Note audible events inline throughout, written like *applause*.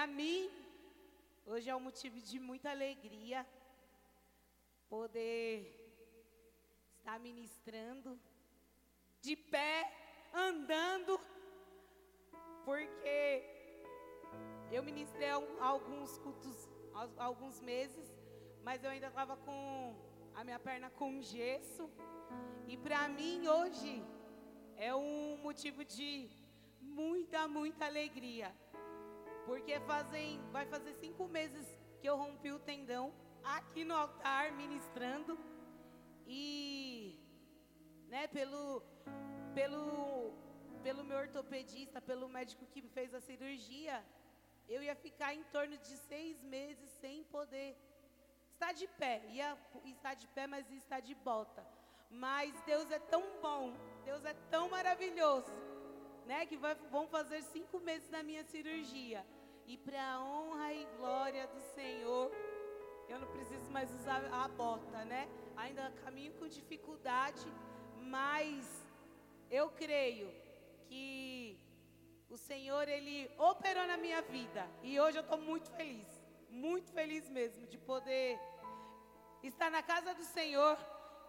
para mim, hoje é um motivo de muita alegria poder estar ministrando de pé, andando, porque eu ministrei alguns cultos alguns meses, mas eu ainda estava com a minha perna com gesso. E para mim hoje é um motivo de muita, muita alegria. Porque fazem, vai fazer cinco meses que eu rompi o tendão aqui no altar ministrando. E né, pelo, pelo, pelo meu ortopedista, pelo médico que fez a cirurgia, eu ia ficar em torno de seis meses sem poder estar de pé. Ia estar de pé, mas ia estar de bota. Mas Deus é tão bom, Deus é tão maravilhoso, né? Que vai, vão fazer cinco meses da minha cirurgia. E para a honra e glória do Senhor, eu não preciso mais usar a bota, né? Ainda caminho com dificuldade, mas eu creio que o Senhor, Ele operou na minha vida. E hoje eu estou muito feliz. Muito feliz mesmo de poder estar na casa do Senhor,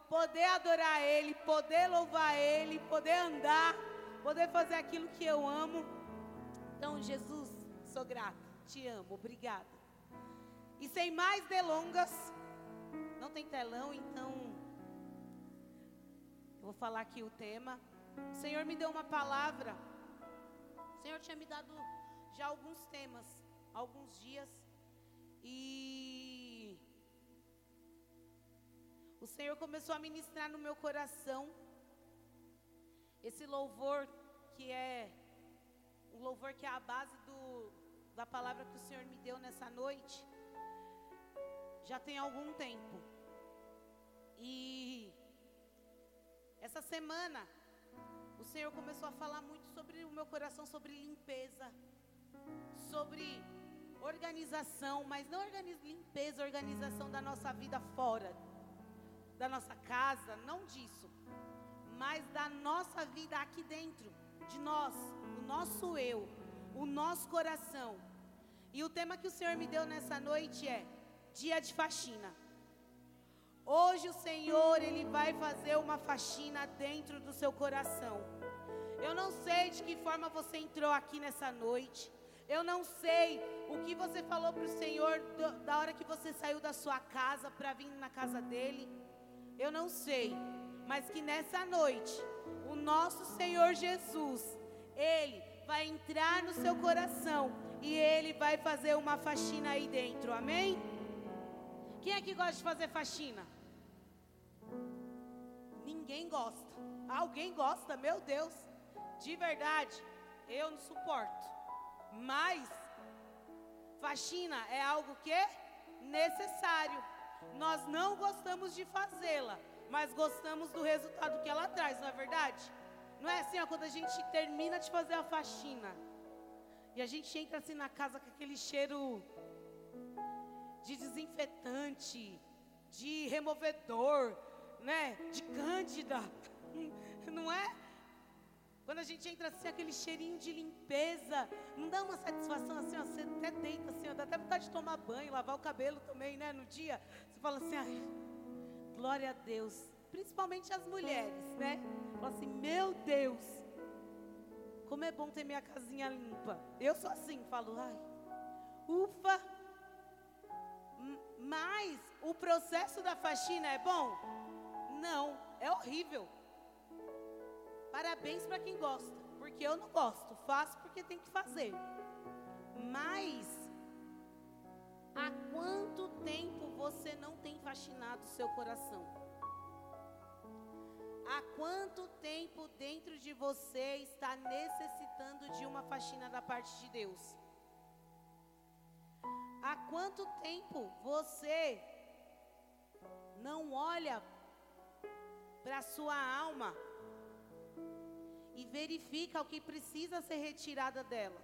poder adorar Ele, poder louvar Ele, poder andar, poder fazer aquilo que eu amo. Então, Jesus, sou grata, te amo, obrigada. E sem mais delongas, não tem telão, então eu vou falar aqui o tema. O Senhor me deu uma palavra o Senhor tinha me dado já alguns temas, alguns dias, e o Senhor começou a ministrar no meu coração esse louvor que é um louvor que é a base do, da palavra que o Senhor me deu nessa noite. Já tem algum tempo. E essa semana o Senhor começou a falar muito sobre o meu coração, sobre limpeza, sobre organização, mas não limpeza, organização da nossa vida fora, da nossa casa, não disso, nossa vida aqui dentro, de nós, o nosso eu, o nosso coração. E o tema que o Senhor me deu nessa noite é dia de faxina. Hoje o Senhor, Ele vai fazer uma faxina dentro do seu coração. Eu não sei de que forma você entrou aqui nessa noite. Eu não sei o que você falou para o Senhor da hora que você saiu da sua casa para vir na casa dele. Eu não sei. Mas que nessa noite, o nosso Senhor Jesus, Ele vai entrar no seu coração e Ele vai fazer uma faxina aí dentro. Amém? Quem é que gosta de fazer faxina? Ninguém gosta. Alguém gosta, meu Deus. De verdade, eu não suporto. Mas faxina é algo que é necessário. Nós não gostamos de fazê-la, mas gostamos do resultado que ela traz, não é verdade? Não é assim, ó, quando a gente termina de fazer a faxina e a gente entra assim na casa com aquele cheiro de desinfetante, de removedor, né? De cândida. *laughs* Não é? Quando a gente entra assim, aquele cheirinho de limpeza, não dá uma satisfação assim, ó, você até deita assim, ó, dá até vontade de tomar banho, lavar o cabelo também, né? No dia, você fala assim, ai, glória a Deus. Principalmente as mulheres, né? Fala assim, meu Deus, como é bom ter minha casinha limpa. Eu sou assim, falo, ai, ufa. Mas o processo da faxina é bom? Não, é horrível. Parabéns para quem gosta, porque eu não gosto, faço porque tem que fazer. Mas há quanto tempo você não tem faxinado o seu coração? Há quanto tempo dentro de você está necessitando de uma faxina da parte de Deus? Há quanto tempo você não olha para sua alma e verifica o que precisa ser retirada dela.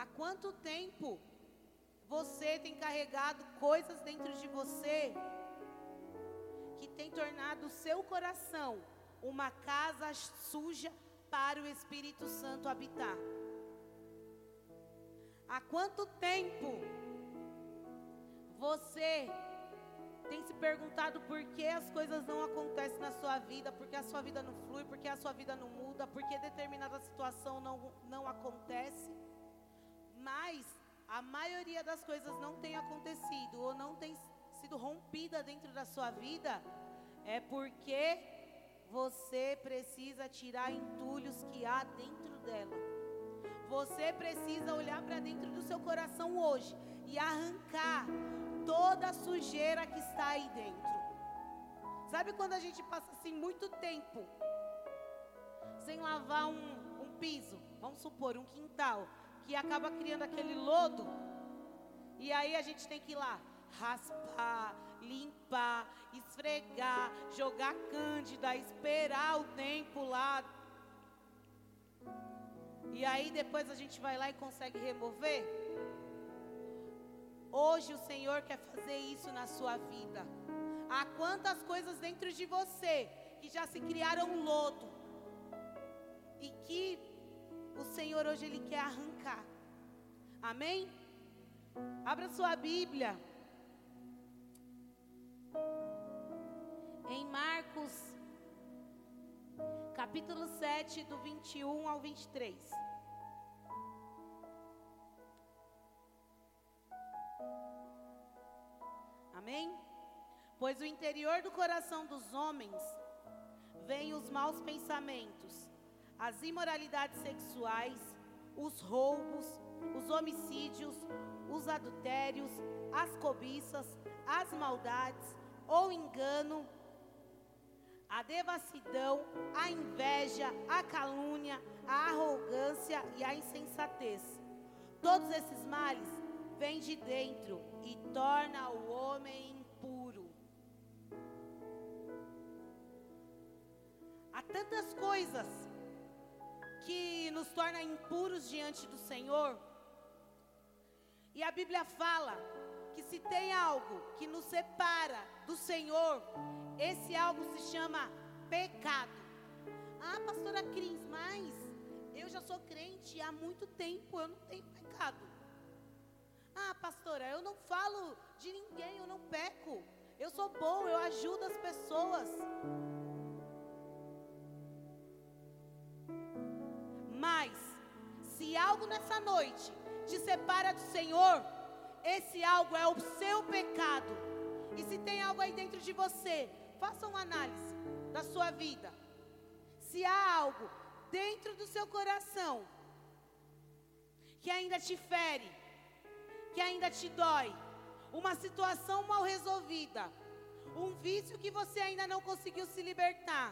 Há quanto tempo você tem carregado coisas dentro de você que tem tornado o seu coração uma casa suja para o Espírito Santo habitar? Há quanto tempo você tem se perguntado por que as coisas não acontecem na sua vida, por que a sua vida não flui, por que a sua vida não muda, por que determinada situação não, não acontece? Mas a maioria das coisas não tem acontecido ou não tem sido rompida dentro da sua vida, é porque você precisa tirar entulhos que há dentro dela. Você precisa olhar para dentro do seu coração hoje e arrancar toda a sujeira que está aí dentro. Sabe quando a gente passa assim muito tempo sem lavar um, um piso, vamos supor, um quintal, que acaba criando aquele lodo, e aí a gente tem que ir lá raspar, limpar, esfregar, jogar cândida, esperar o tempo lá. E aí depois a gente vai lá e consegue remover. Hoje o Senhor quer fazer isso na sua vida. Há quantas coisas dentro de você que já se criaram lodo e que o Senhor hoje ele quer arrancar. Amém? Abra sua Bíblia. Em Marcos, capítulo 7, do 21 ao 23. Amém? Pois o interior do coração dos homens vem os maus pensamentos, as imoralidades sexuais, os roubos, os homicídios, os adultérios, as cobiças, as maldades, o engano, a devassidão, a inveja, a calúnia, a arrogância e a insensatez. Todos esses males vêm de dentro e torna o homem impuro. Há tantas coisas nos tornam impuros diante do Senhor. E a Bíblia fala que se tem algo que nos separa do Senhor, esse algo se chama pecado. Ah, pastora Cris, mas eu já sou crente há muito tempo, eu não tenho pecado. Ah, pastora, eu não falo de ninguém, eu não peco. Eu sou bom, eu ajudo as pessoas. Mas, se algo nessa noite te separa do Senhor, esse algo é o seu pecado. E se tem algo aí dentro de você, faça uma análise da sua vida. Se há algo dentro do seu coração que ainda te fere, que ainda te dói, uma situação mal resolvida, um vício que você ainda não conseguiu se libertar,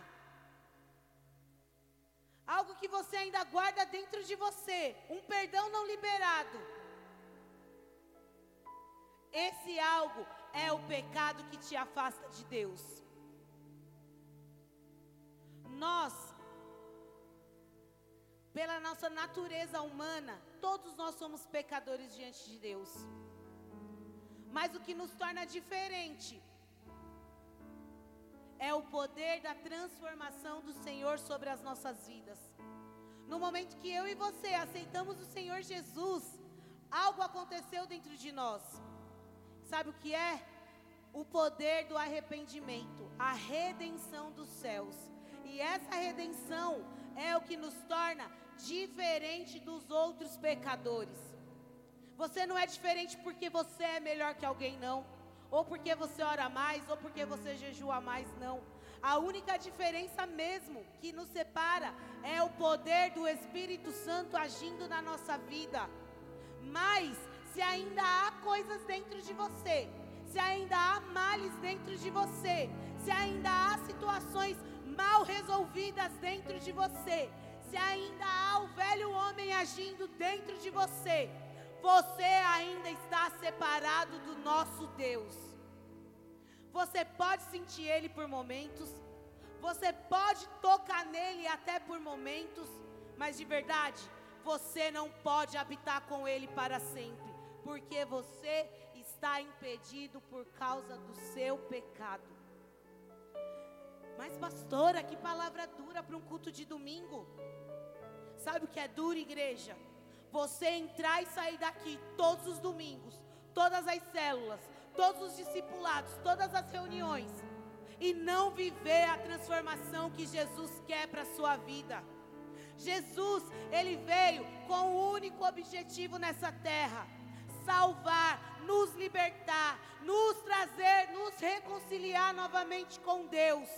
algo que você ainda guarda dentro de você, um perdão não liberado. Esse algo é o pecado que te afasta de Deus. Nós, pela nossa natureza humana, todos nós somos pecadores diante de Deus. Mas o que nos torna diferente é o poder da transformação do Senhor sobre as nossas vidas. No momento que eu e você aceitamos o Senhor Jesus, algo aconteceu dentro de nós. Sabe o que é? O poder do arrependimento, a redenção dos céus. E essa redenção é o que nos torna diferente dos outros pecadores. Você não é diferente porque você é melhor que alguém, não. Ou porque você ora mais, ou porque você jejua mais, não. A única diferença mesmo que nos separa é o poder do Espírito Santo agindo na nossa vida. Mas se ainda há coisas dentro de você, se ainda há males dentro de você, se ainda há situações mal resolvidas dentro de você, se ainda há o velho homem agindo dentro de você, você ainda está separado do nosso Deus. Você pode sentir Ele por momentos, você pode tocar nele até por momentos, mas de verdade, você não pode habitar com Ele para sempre, porque você está impedido por causa do seu pecado. Mas, pastora, que palavra dura para um culto de domingo. Sabe o que é duro, igreja? você entrar e sair daqui todos os domingos, todas as células, todos os discipulados, todas as reuniões, e não viver a transformação que Jesus quer para a sua vida. Jesus, ele veio com o único objetivo nessa terra: salvar, nos libertar, nos trazer, nos reconciliar novamente com Deus.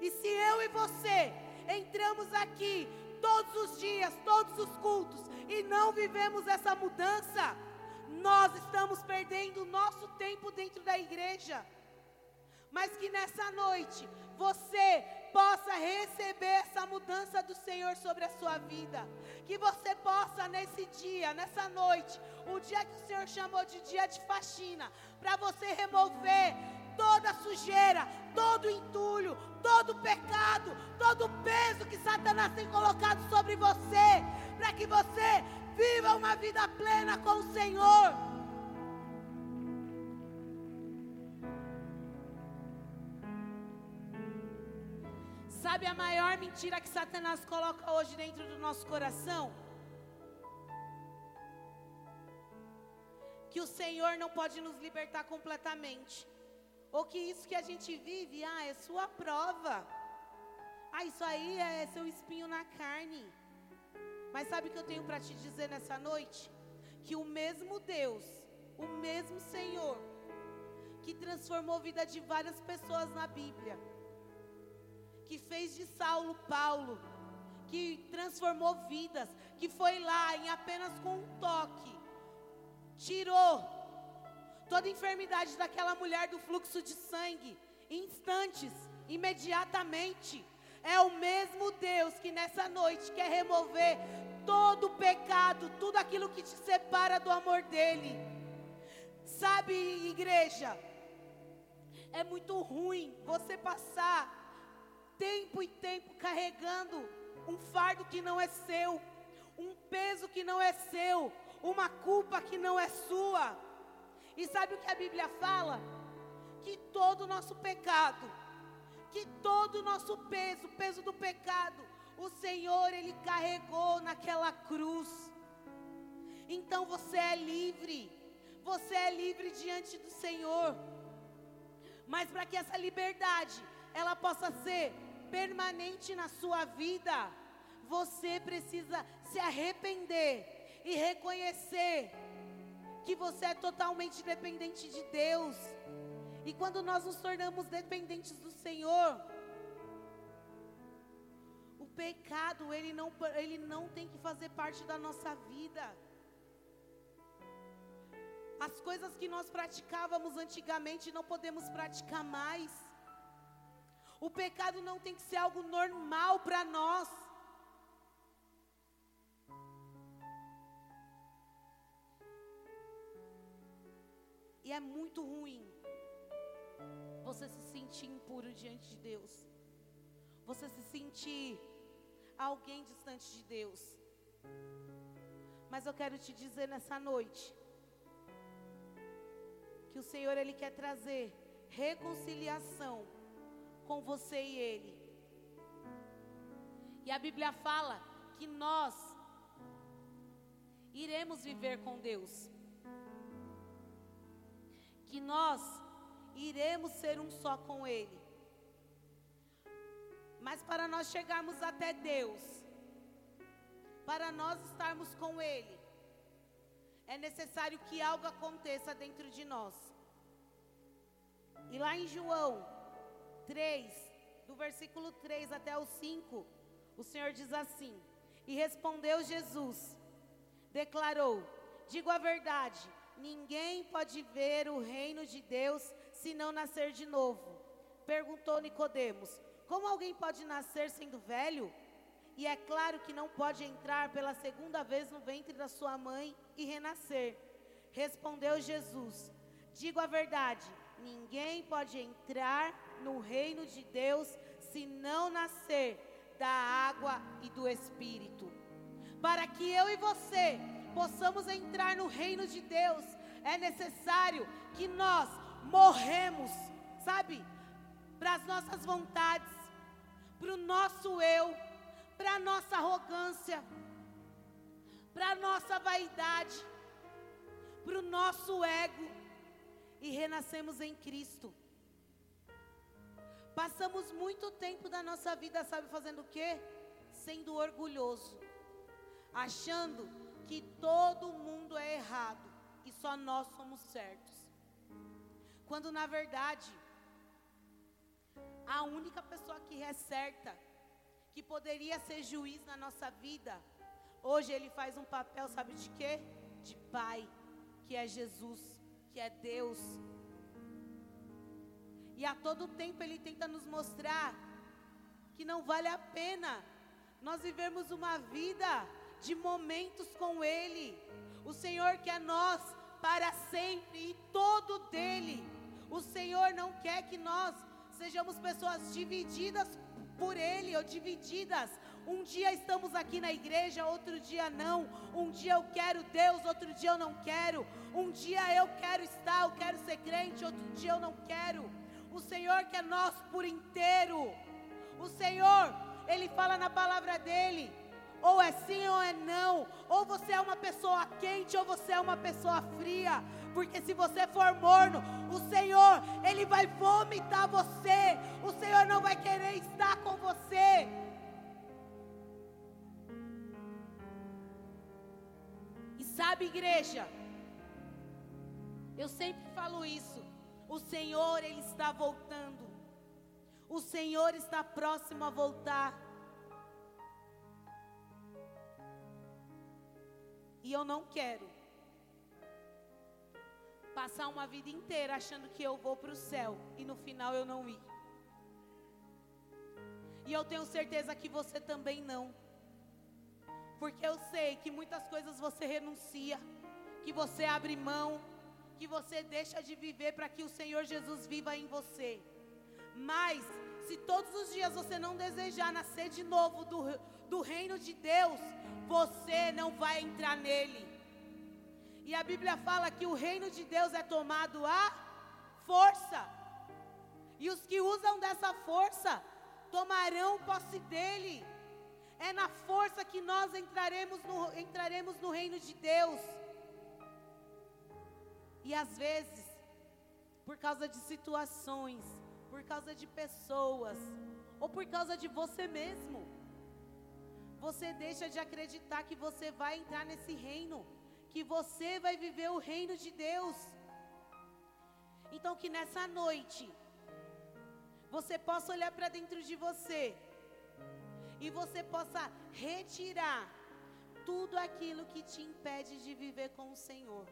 E se eu e você entramos aqui todos os dias, todos os cultos, e não vivemos essa mudança, nós estamos perdendo o nosso tempo dentro da igreja. Mas que nessa noite você possa receber essa mudança do Senhor sobre a sua vida. Que você possa nesse dia, nessa noite, o dia que o Senhor chamou de dia de faxina, para você remover toda sujeira, todo entulho, todo pecado, todo peso que Satanás tem colocado sobre você, para que você viva uma vida plena com o Senhor. Sabe a maior mentira que Satanás coloca hoje dentro do nosso coração? Que o Senhor não pode nos libertar completamente. Ou que isso que a gente vive, ah, é sua prova. Ah, isso aí é seu espinho na carne. Mas sabe o que eu tenho para te dizer nessa noite? Que o mesmo Deus, o mesmo Senhor, que transformou a vida de várias pessoas na Bíblia, que fez de Saulo Paulo, que transformou vidas, que foi lá em apenas com um toque, tirou toda a enfermidade daquela mulher do fluxo de sangue, instantes, imediatamente. É o mesmo Deus que nessa noite quer remover todo o pecado, tudo aquilo que te separa do amor dEle. Sabe, igreja, é muito ruim você passar tempo e tempo carregando um fardo que não é seu, um peso que não é seu, uma culpa que não é sua. E sabe o que a Bíblia fala? Que todo o nosso pecado, que todo o nosso peso, o peso do pecado, o Senhor ele carregou naquela cruz. Então você é livre. Você é livre diante do Senhor. Mas para que essa liberdade ela possa ser permanente na sua vida, você precisa se arrepender e reconhecer que você é totalmente dependente de Deus. E quando nós nos tornamos dependentes do Senhor, o pecado ele não, ele não tem que fazer parte da nossa vida. As coisas que nós praticávamos antigamente não podemos praticar mais. O pecado não tem que ser algo normal para nós. E é muito ruim você se sentir impuro diante de Deus. Você se sentir alguém distante de Deus. Mas eu quero te dizer nessa noite que o Senhor ele quer trazer reconciliação com você e Ele. E a Bíblia fala que nós iremos viver com Deus. Que nós iremos ser um só com Ele. Mas para nós chegarmos até Deus, para nós estarmos com Ele, é necessário que algo aconteça dentro de nós. E lá em João 3, do versículo 3 até o 5, o Senhor diz assim: E respondeu Jesus, declarou: Digo a verdade, ninguém pode ver o reino de Deus se não nascer de novo. Perguntou Nicodemos: Como alguém pode nascer sendo velho? E é claro que não pode entrar pela segunda vez no ventre da sua mãe e renascer. Respondeu Jesus: Digo a verdade, ninguém pode entrar no reino de Deus se não nascer da água e do Espírito. Para que eu e você possamos entrar no reino de Deus, é necessário que nós morremos, sabe? Para as nossas vontades, para o nosso eu, para a nossa arrogância, para a nossa vaidade, para o nosso ego e renascemos em Cristo. Passamos muito tempo da nossa vida, sabe, fazendo o quê? Sendo orgulhoso, achando que todo mundo é errado e só nós somos certos. Quando na verdade, a única pessoa que é certa, que poderia ser juiz na nossa vida, hoje ele faz um papel, sabe de quê? De pai, que é Jesus, que é Deus. E a todo tempo ele tenta nos mostrar que não vale a pena nós vivemos uma vida de momentos com Ele. O Senhor quer nós para sempre e todo dele. O Senhor não quer que nós sejamos pessoas divididas por Ele ou divididas. Um dia estamos aqui na igreja, outro dia não. Um dia eu quero Deus, outro dia eu não quero. Um dia eu quero estar, eu quero ser crente, outro dia eu não quero. O Senhor quer nós por inteiro. O Senhor, Ele fala na palavra dele ou é sim ou é não. Ou você é uma pessoa quente ou você é uma pessoa fria. Porque se você for morno, o Senhor, Ele vai vomitar você. O Senhor não vai querer estar com você. E sabe, igreja, eu sempre falo isso. O Senhor, Ele está voltando. O Senhor está próximo a voltar. E eu não quero passar uma vida inteira achando que eu vou para o céu e no final eu não ir. E eu tenho certeza que você também não. Porque eu sei que muitas coisas você renuncia, que você abre mão, que você deixa de viver para que o Senhor Jesus viva em você. Mas, se todos os dias você não desejar nascer de novo do, do reino de Deus, você não vai entrar nele. E a Bíblia fala que o reino de Deus é tomado à força. E os que usam dessa força tomarão posse dele. É na força que nós entraremos no, entraremos no reino de Deus. E às vezes, por causa de situações, por causa de pessoas, ou por causa de você mesmo, você deixa de acreditar que você vai entrar nesse reino, que você vai viver o reino de Deus. Então, que nessa noite, você possa olhar para dentro de você e você possa retirar tudo aquilo que te impede de viver com o Senhor,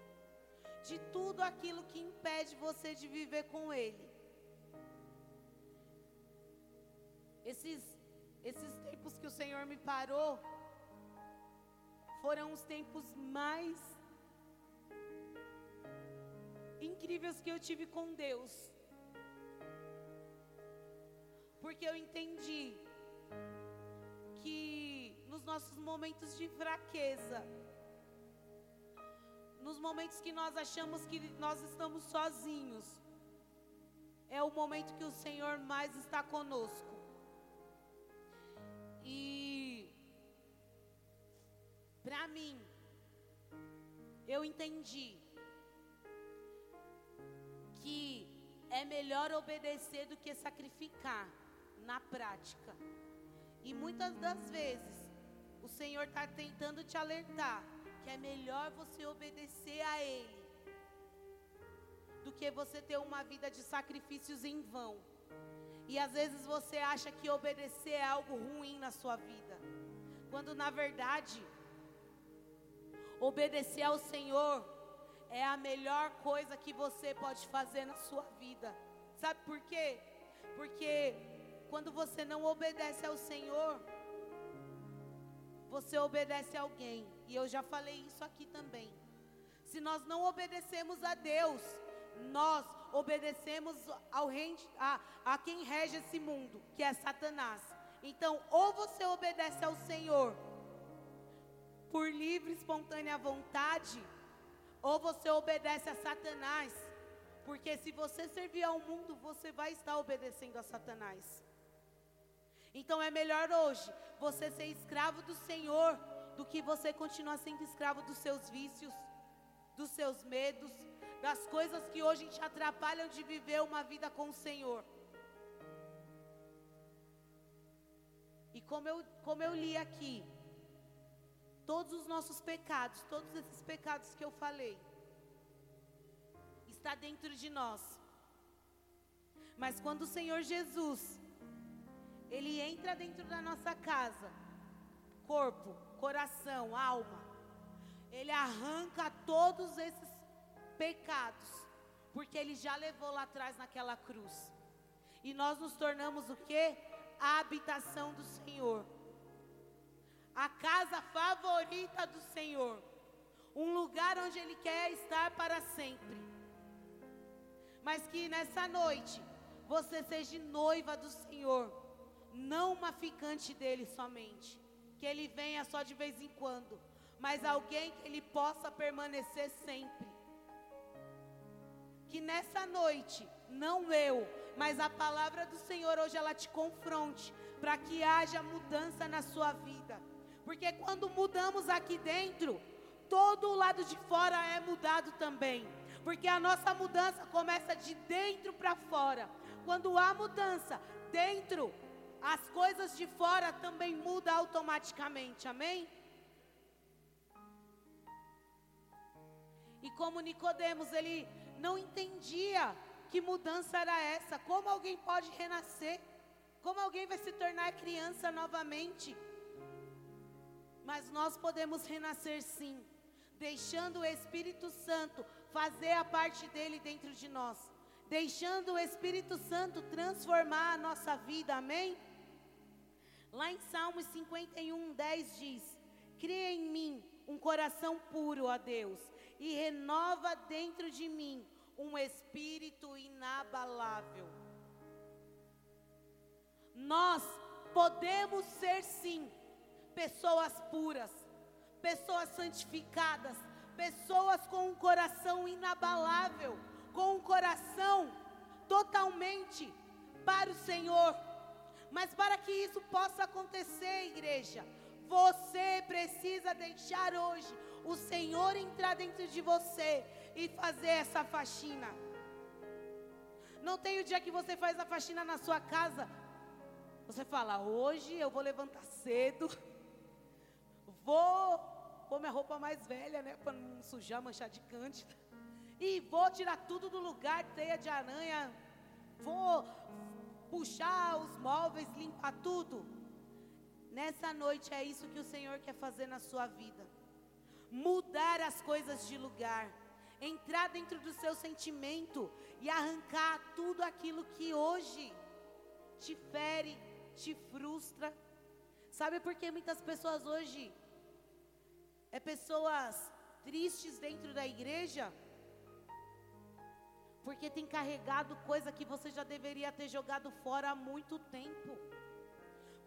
de tudo aquilo que impede você de viver com Ele. Esses esses tempos que o Senhor me parou foram os tempos mais incríveis que eu tive com Deus. Porque eu entendi que nos nossos momentos de fraqueza, nos momentos que nós achamos que nós estamos sozinhos, é o momento que o Senhor mais está conosco. E para mim, eu entendi que é melhor obedecer do que sacrificar na prática. E muitas das vezes, o Senhor está tentando te alertar que é melhor você obedecer a Ele do que você ter uma vida de sacrifícios em vão. E às vezes você acha que obedecer é algo ruim na sua vida, quando na verdade, obedecer ao Senhor é a melhor coisa que você pode fazer na sua vida. Sabe por quê? Porque quando você não obedece ao Senhor, você obedece a alguém. E eu já falei isso aqui também. Se nós não obedecemos a Deus, nós obedecemos ao a, a quem rege esse mundo, que é Satanás. Então, ou você obedece ao Senhor por livre, espontânea vontade, ou você obedece a Satanás. Porque se você servir ao mundo, você vai estar obedecendo a Satanás. Então é melhor hoje você ser escravo do Senhor do que você continuar sendo escravo dos seus vícios, dos seus medos, das coisas que hoje te atrapalham de viver uma vida com o Senhor. E como eu, como eu li aqui, todos os nossos pecados, todos esses pecados que eu falei, está dentro de nós. Mas quando o Senhor Jesus, Ele entra dentro da nossa casa, corpo, coração, alma, Ele arranca todos esses pecados, porque Ele já levou lá atrás naquela cruz. E nós nos tornamos o que? A habitação do Senhor. A casa favorita do Senhor. Um lugar onde Ele quer estar para sempre. Mas que nessa noite você seja noiva do Senhor, não uma ficante dele somente. Que ele venha só de vez em quando, mas alguém que ele possa permanecer sempre que nessa noite, não eu, mas a palavra do Senhor hoje ela te confronte, para que haja mudança na sua vida. Porque quando mudamos aqui dentro, todo o lado de fora é mudado também. Porque a nossa mudança começa de dentro para fora. Quando há mudança dentro, as coisas de fora também mudam automaticamente. Amém? E como Nicodemos, ele não entendia que mudança era essa. Como alguém pode renascer? Como alguém vai se tornar criança novamente? Mas nós podemos renascer sim, deixando o Espírito Santo fazer a parte dele dentro de nós, deixando o Espírito Santo transformar a nossa vida, amém? Lá em Salmos 51, 10 diz: Cria em mim um coração puro, ó Deus, e renova dentro de mim um espírito inabalável. Nós podemos ser sim pessoas puras, pessoas santificadas, pessoas com um coração inabalável, com um coração totalmente para o Senhor. Mas para que isso possa acontecer, igreja, você precisa deixar hoje o Senhor entrar dentro de você e fazer essa faxina. Não tem o dia que você faz a faxina na sua casa. Você fala, hoje eu vou levantar cedo, *laughs* vou pôr minha roupa mais velha, né? Para não sujar, manchar de cândida. *laughs* E vou tirar tudo do lugar, teia de aranha. Vou puxar os móveis, limpar tudo. Nessa noite é isso que o Senhor quer fazer na sua vida. Mudar as coisas de lugar. Entrar dentro do seu sentimento e arrancar tudo aquilo que hoje te fere, te frustra. Sabe por que muitas pessoas hoje é pessoas tristes dentro da igreja? Porque tem carregado coisa que você já deveria ter jogado fora há muito tempo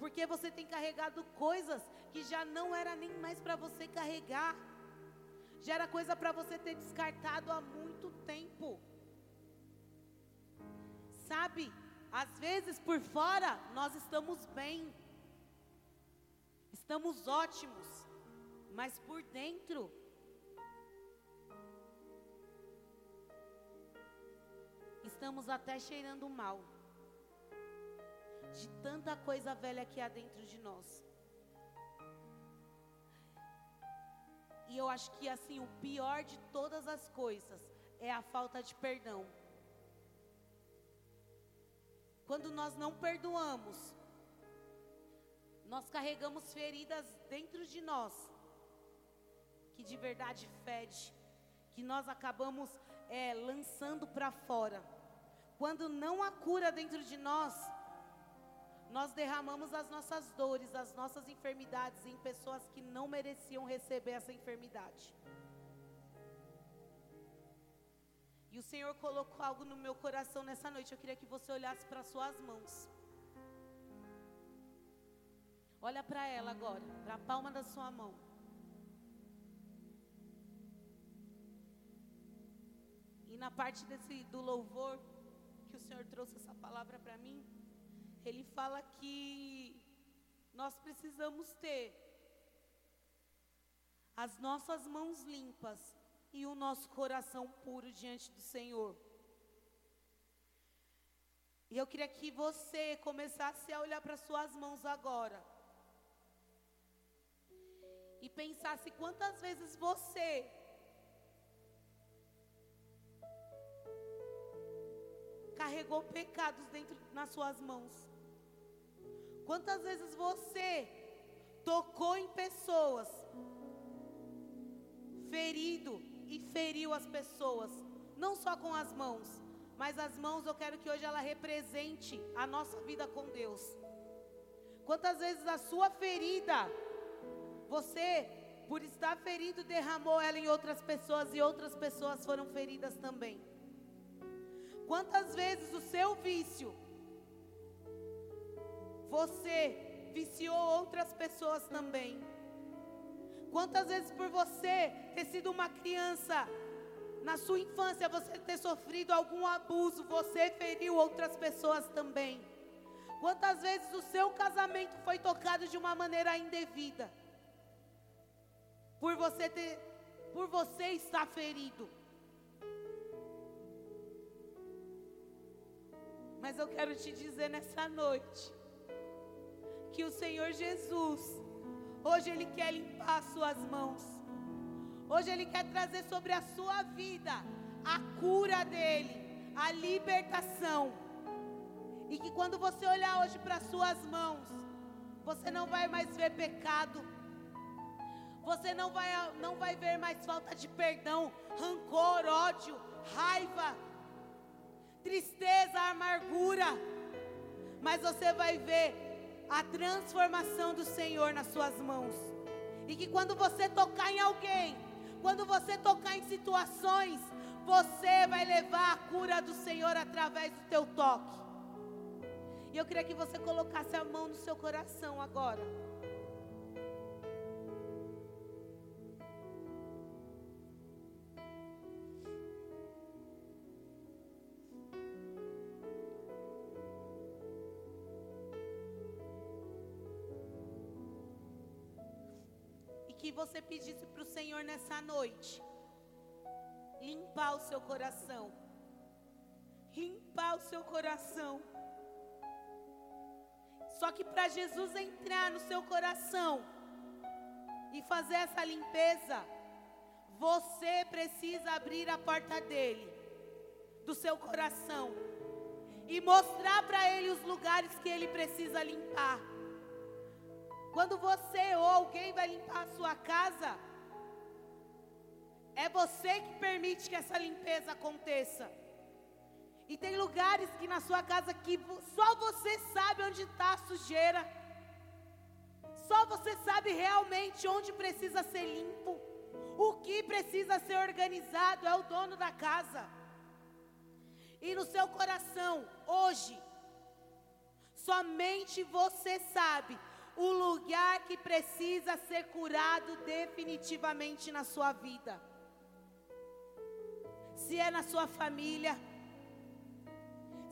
porque você tem carregado coisas que já não era nem mais para você carregar, já era coisa para você ter descartado há muito tempo. Sabe, às vezes por fora nós estamos bem, estamos ótimos, mas por dentro estamos até cheirando mal de tanta coisa velha que há dentro de nós. E eu acho que assim, o pior de todas as coisas é a falta de perdão. Quando nós não perdoamos, nós carregamos feridas dentro de nós, que de verdade fede, que nós acabamos é, lançando para fora. Quando não há cura dentro de nós, nós derramamos as nossas dores, as nossas enfermidades em pessoas que não mereciam receber essa enfermidade. E o Senhor colocou algo no meu coração nessa noite. Eu queria que você olhasse para suas mãos. Olha para ela agora, para a palma da sua mão. Na parte desse do louvor que o Senhor trouxe essa palavra para mim, ele fala que nós precisamos ter as nossas mãos limpas e o nosso coração puro diante do Senhor. E eu queria que você começasse a olhar para suas mãos agora. E pensasse quantas vezes você carregou pecados dentro nas suas mãos. Quantas vezes você tocou em pessoas, ferido e feriu as pessoas, não só com as mãos, mas as mãos eu quero que hoje ela represente a nossa vida com Deus. Quantas vezes a sua ferida, você, por estar ferido, derramou ela em outras pessoas e outras pessoas foram feridas também. Quantas vezes o seu vício, você viciou outras pessoas também. Quantas vezes por você ter sido uma criança, na sua infância você ter sofrido algum abuso, você feriu outras pessoas também. Quantas vezes o seu casamento foi tocado de uma maneira indevida? Por você ter, por você estar ferido. Mas eu quero te dizer nessa noite que o Senhor Jesus, hoje Ele quer limpar as suas mãos. Hoje Ele quer trazer sobre a sua vida a cura dEle, a libertação. E que quando você olhar hoje para as suas mãos, você não vai mais ver pecado. Você não vai, não vai ver mais falta de perdão, rancor, ódio, raiva, tristeza, amargura. Mas você vai ver a transformação do Senhor nas suas mãos. E que quando você tocar em alguém, quando você tocar em situações, você vai levar a cura do Senhor através do teu toque. E eu queria que você colocasse a mão no seu coração agora. Você pedisse para o Senhor nessa noite limpar o seu coração. Limpar o seu coração. Só que para Jesus entrar no seu coração e fazer essa limpeza, você precisa abrir a porta dele, do seu coração, e mostrar para ele os lugares que ele precisa limpar. Quando você ou alguém vai limpar a sua casa, é você que permite que essa limpeza aconteça. E tem lugares que na sua casa que só você sabe onde está a sujeira. Só você sabe realmente onde precisa ser limpo. O que precisa ser organizado é o dono da casa. E no seu coração, hoje, somente você sabe o lugar que precisa ser curado definitivamente na sua vida. Se é na sua família,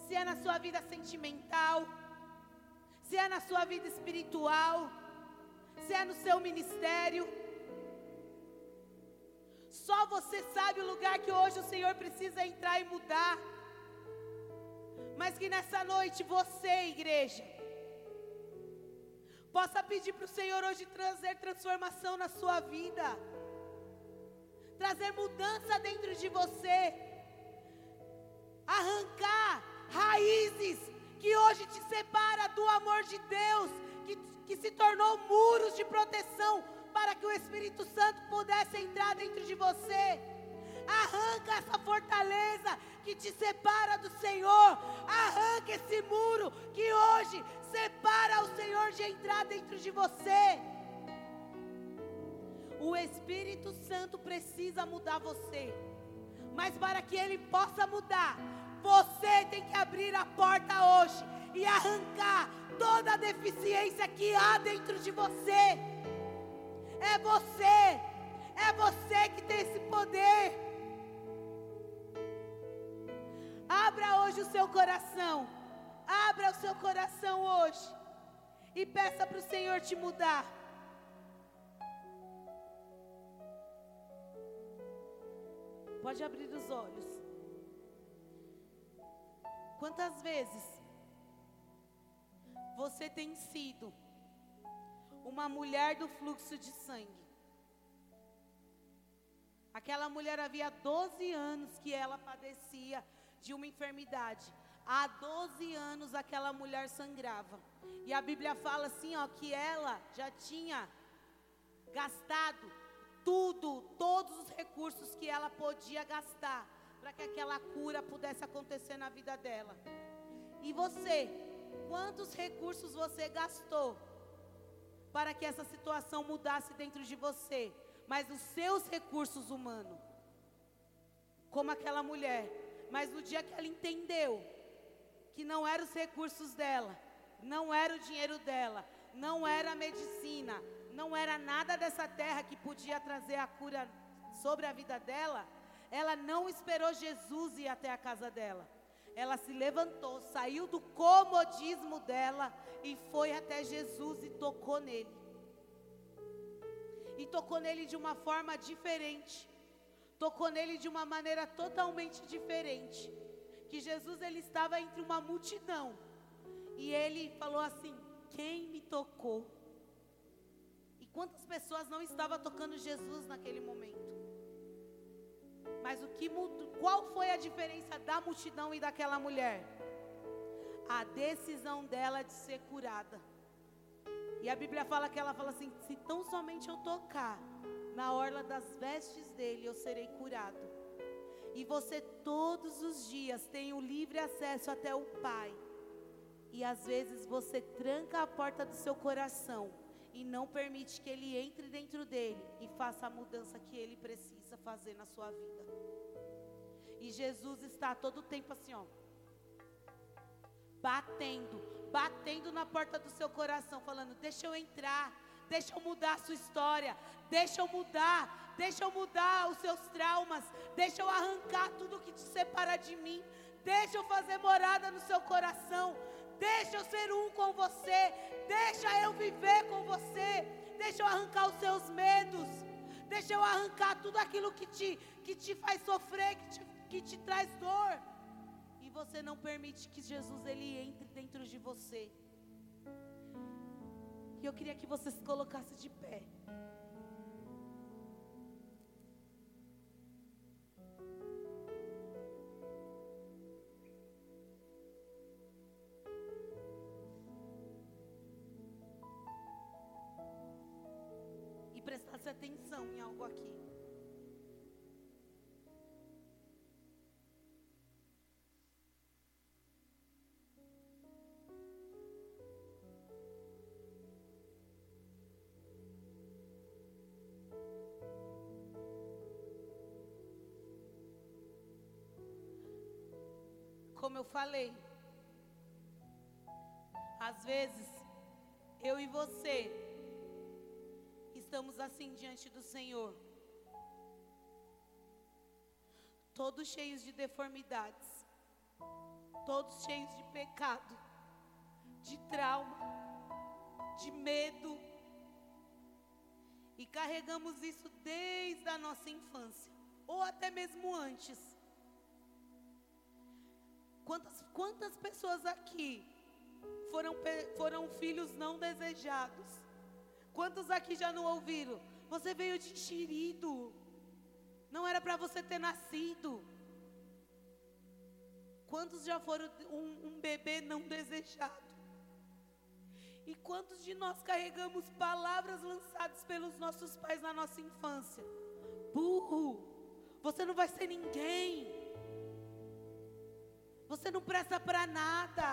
se é na sua vida sentimental, se é na sua vida espiritual, se é no seu ministério. Só você sabe o lugar que hoje o Senhor precisa entrar e mudar. Mas que nessa noite você, igreja, possa pedir para o Senhor hoje trazer transformação na sua vida, trazer mudança dentro de você, arrancar raízes que hoje te separa do amor de Deus, que, que se tornou muros de proteção para que o Espírito Santo pudesse entrar dentro de você. Arranca essa fortaleza que te separa do Senhor. Arranca esse muro que hoje separa o Senhor de entrar dentro de você. O Espírito Santo precisa mudar você. Mas para que ele possa mudar, você tem que abrir a porta hoje e arrancar toda a deficiência que há dentro de você. É você, é você que tem esse poder. Abra hoje o seu coração. Abra o seu coração hoje. E peça para o Senhor te mudar. Pode abrir os olhos. Quantas vezes você tem sido uma mulher do fluxo de sangue? Aquela mulher havia 12 anos que ela padecia de uma enfermidade. Há 12 anos aquela mulher sangrava. E a Bíblia fala assim, ó, que ela já tinha gastado tudo, todos os recursos que ela podia gastar para que aquela cura pudesse acontecer na vida dela. E você, quantos recursos você gastou para que essa situação mudasse dentro de você? Mas os seus recursos humanos, como aquela mulher, mas no dia que ela entendeu que não eram os recursos dela, não era o dinheiro dela, não era a medicina, não era nada dessa terra que podia trazer a cura sobre a vida dela, ela não esperou Jesus ir até a casa dela. Ela se levantou, saiu do comodismo dela e foi até Jesus e tocou nele. E tocou nele de uma forma diferente. Tocou nele de uma maneira totalmente diferente. Que Jesus ele estava entre uma multidão. E ele falou assim: "Quem me tocou?" Quantas pessoas não estavam tocando Jesus naquele momento? Mas o que mudou, qual foi a diferença da multidão e daquela mulher? A decisão dela de ser curada. E a Bíblia fala que ela fala assim: se tão somente eu tocar na orla das vestes dele, eu serei curado. E você todos os dias tem o livre acesso até o Pai. E às vezes você tranca a porta do seu coração e não permite que ele entre dentro dele e faça a mudança que ele precisa fazer na sua vida. E Jesus está todo o tempo assim, ó, batendo, batendo na porta do seu coração, falando: Deixa eu entrar, deixa eu mudar a sua história, deixa eu mudar, deixa eu mudar os seus traumas, deixa eu arrancar tudo que te separa de mim, deixa eu fazer morada no seu coração, Deixa eu ser um com você. Deixa eu viver com você. Deixa eu arrancar os seus medos. Deixa eu arrancar tudo aquilo que te, que te faz sofrer, que te, que te traz dor. E você não permite que Jesus ele entre dentro de você. E eu queria que você se colocasse de pé. prestasse atenção em algo aqui. Como eu falei, às vezes eu e você estamos assim diante do Senhor, todos cheios de deformidades, todos cheios de pecado, de trauma, de medo, e carregamos isso desde a nossa infância, ou até mesmo antes. Quantas, quantas pessoas aqui foram, foram filhos não desejados? Quantos aqui já não ouviram? Você veio de enxerido. Não era para você ter nascido. Quantos já foram um, um bebê não desejado? E quantos de nós carregamos palavras lançadas pelos nossos pais na nossa infância? Burro, você não vai ser ninguém. Você não presta para nada.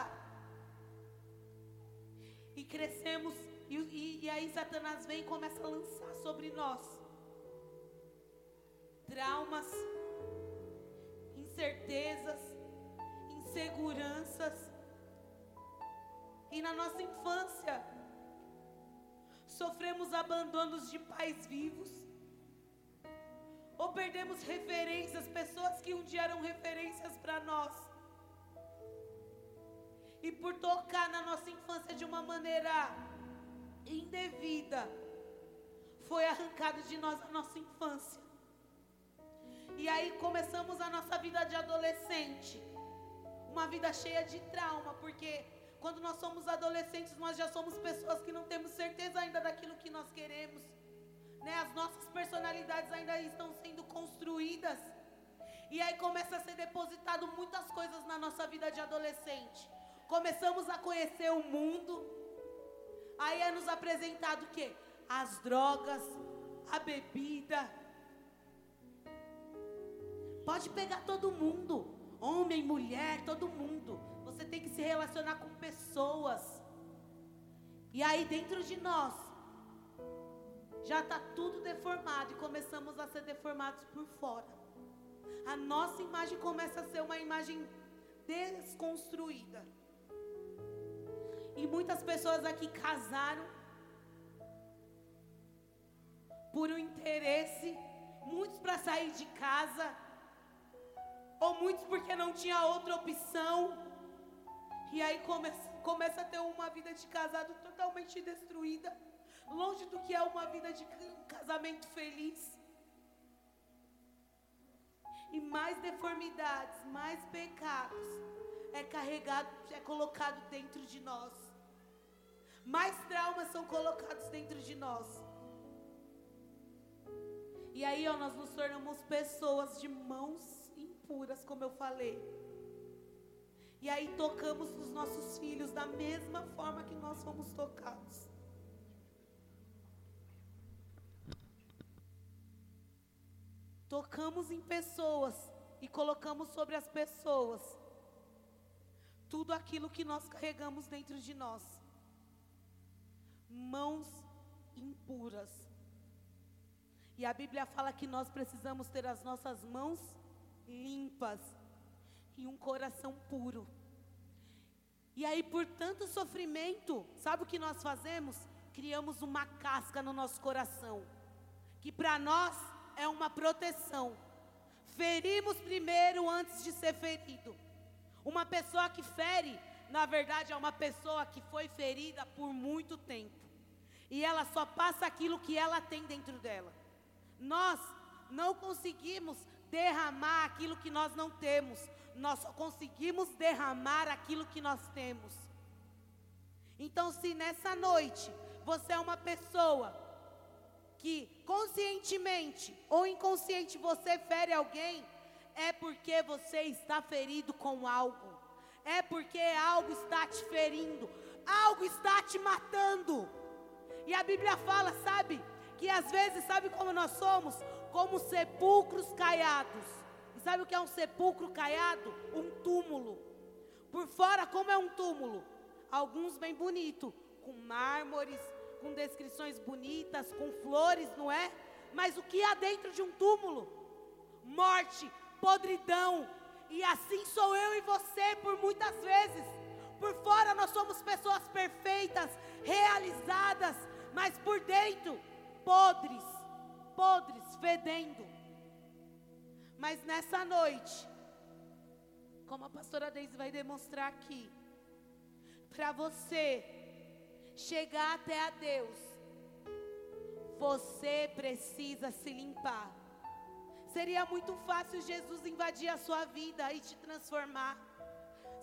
E crescemos e, e, e aí Satanás vem e começa a lançar sobre nós traumas, incertezas, inseguranças. E na nossa infância, sofremos abandonos de pais vivos, ou perdemos referências, pessoas que um dia eram referências para nós. E por tocar na nossa infância de uma maneira indevida foi arrancado de nós a nossa infância. E aí começamos a nossa vida de adolescente. Uma vida cheia de trauma, porque quando nós somos adolescentes, nós já somos pessoas que não temos certeza ainda daquilo que nós queremos. Né? As nossas personalidades ainda estão sendo construídas. E aí começa a ser depositado muitas coisas na nossa vida de adolescente. Começamos a conhecer o mundo. Aí é nos apresentado o quê? As drogas, a bebida. Pode pegar todo mundo, homem, mulher, todo mundo. Você tem que se relacionar com pessoas. E aí dentro de nós já está tudo deformado e começamos a ser deformados por fora. A nossa imagem começa a ser uma imagem desconstruída. E muitas pessoas aqui casaram por um interesse, muitos para sair de casa, ou muitos porque não tinha outra opção. E aí começa, começa a ter uma vida de casado totalmente destruída, longe do que é uma vida de casamento feliz. E mais deformidades, mais pecados é carregado, é colocado dentro de nós. Mais traumas são colocados dentro de nós. E aí, ó, nós nos tornamos pessoas de mãos impuras, como eu falei. E aí tocamos nos nossos filhos da mesma forma que nós fomos tocados. Tocamos em pessoas e colocamos sobre as pessoas tudo aquilo que nós carregamos dentro de nós. Mãos impuras. E a Bíblia fala que nós precisamos ter as nossas mãos limpas e um coração puro. E aí, por tanto sofrimento, sabe o que nós fazemos? Criamos uma casca no nosso coração, que para nós é uma proteção. Ferimos primeiro antes de ser ferido. Uma pessoa que fere, na verdade, é uma pessoa que foi ferida por muito tempo. E ela só passa aquilo que ela tem dentro dela. Nós não conseguimos derramar aquilo que nós não temos, nós só conseguimos derramar aquilo que nós temos. Então, se nessa noite você é uma pessoa que conscientemente ou inconsciente você fere alguém, é porque você está ferido com algo, é porque algo está te ferindo, algo está te matando. E a Bíblia fala, sabe? que às vezes, sabe como nós somos? Como sepulcros caiados. E sabe o que é um sepulcro caiado? Um túmulo. Por fora, como é um túmulo? Alguns bem bonito, com mármores, com descrições bonitas, com flores, não é? Mas o que há dentro de um túmulo? Morte, podridão. E assim sou eu e você por muitas vezes. Por fora nós somos pessoas perfeitas, realizadas, mas por dentro podres, podres, fedendo. Mas nessa noite, como a pastora Deise vai demonstrar aqui, para você chegar até a Deus, você precisa se limpar. Seria muito fácil Jesus invadir a sua vida e te transformar.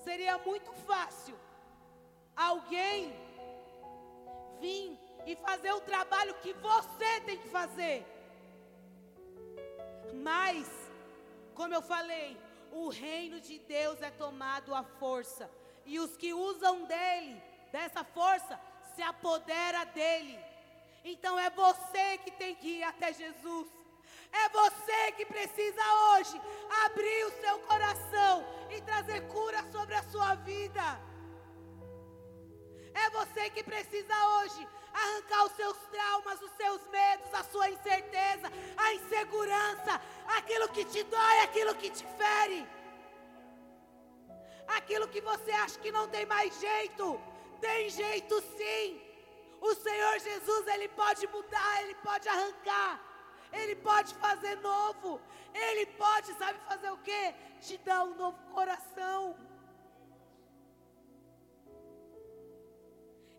Seria muito fácil alguém vir e fazer o trabalho que você tem que fazer. Mas, como eu falei, o reino de Deus é tomado à força, e os que usam dele, dessa força, se apodera dele. Então é você que tem que ir até Jesus. É você que precisa hoje abrir o seu coração e trazer cura sobre a sua vida. É você que precisa hoje arrancar os seus traumas, os seus medos, a sua incerteza, a insegurança, aquilo que te dói, aquilo que te fere, aquilo que você acha que não tem mais jeito. Tem jeito sim. O Senhor Jesus, Ele pode mudar, Ele pode arrancar, Ele pode fazer novo, Ele pode, sabe fazer o que? Te dar um novo coração.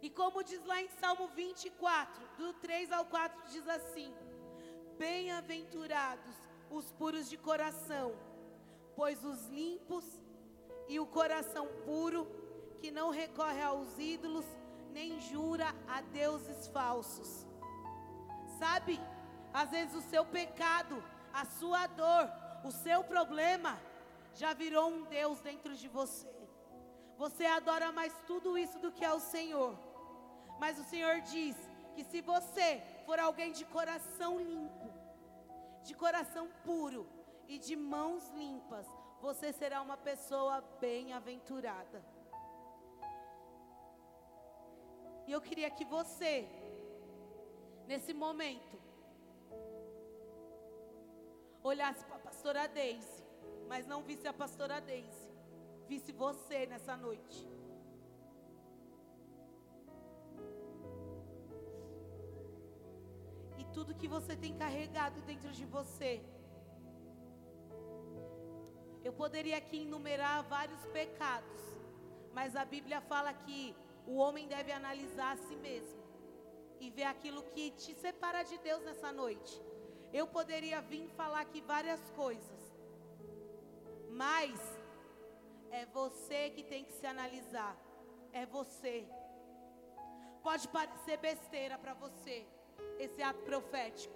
E como diz lá em Salmo 24, do 3 ao 4, diz assim: Bem-aventurados os puros de coração, pois os limpos e o coração puro, que não recorre aos ídolos, nem jura a deuses falsos. Sabe, às vezes o seu pecado, a sua dor, o seu problema já virou um Deus dentro de você. Você adora mais tudo isso do que é o Senhor. Mas o Senhor diz que se você for alguém de coração limpo, de coração puro e de mãos limpas, você será uma pessoa bem-aventurada. E eu queria que você, nesse momento, olhasse para a pastora Deise, mas não visse a pastora Deise, visse você nessa noite. E tudo que você tem carregado dentro de você. Eu poderia aqui enumerar vários pecados, mas a Bíblia fala que o homem deve analisar a si mesmo e ver aquilo que te separa de Deus nessa noite. Eu poderia vir falar aqui várias coisas, mas é você que tem que se analisar. É você. Pode parecer besteira para você esse ato profético.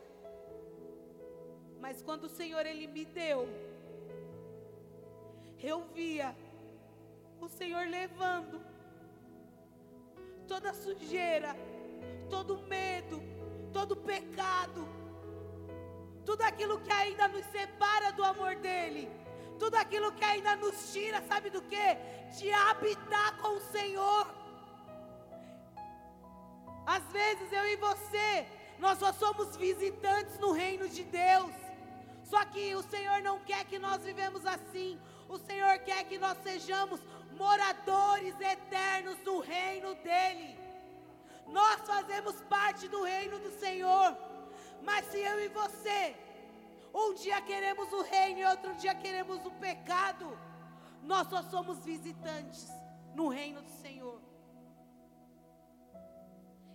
Mas quando o Senhor ele me deu, eu via o Senhor levando toda sujeira, todo medo, todo pecado, tudo aquilo que ainda nos separa do amor dEle, tudo aquilo que ainda nos tira, sabe do que? De habitar com o Senhor. Às vezes eu e você, nós só somos visitantes no reino de Deus. Só que o Senhor não quer que nós vivemos assim. O Senhor quer que nós sejamos moradores eternos do reino dEle. Nós fazemos parte do reino do Senhor. Mas se eu e você, um dia queremos o reino e outro dia queremos o pecado, nós só somos visitantes no reino do Senhor.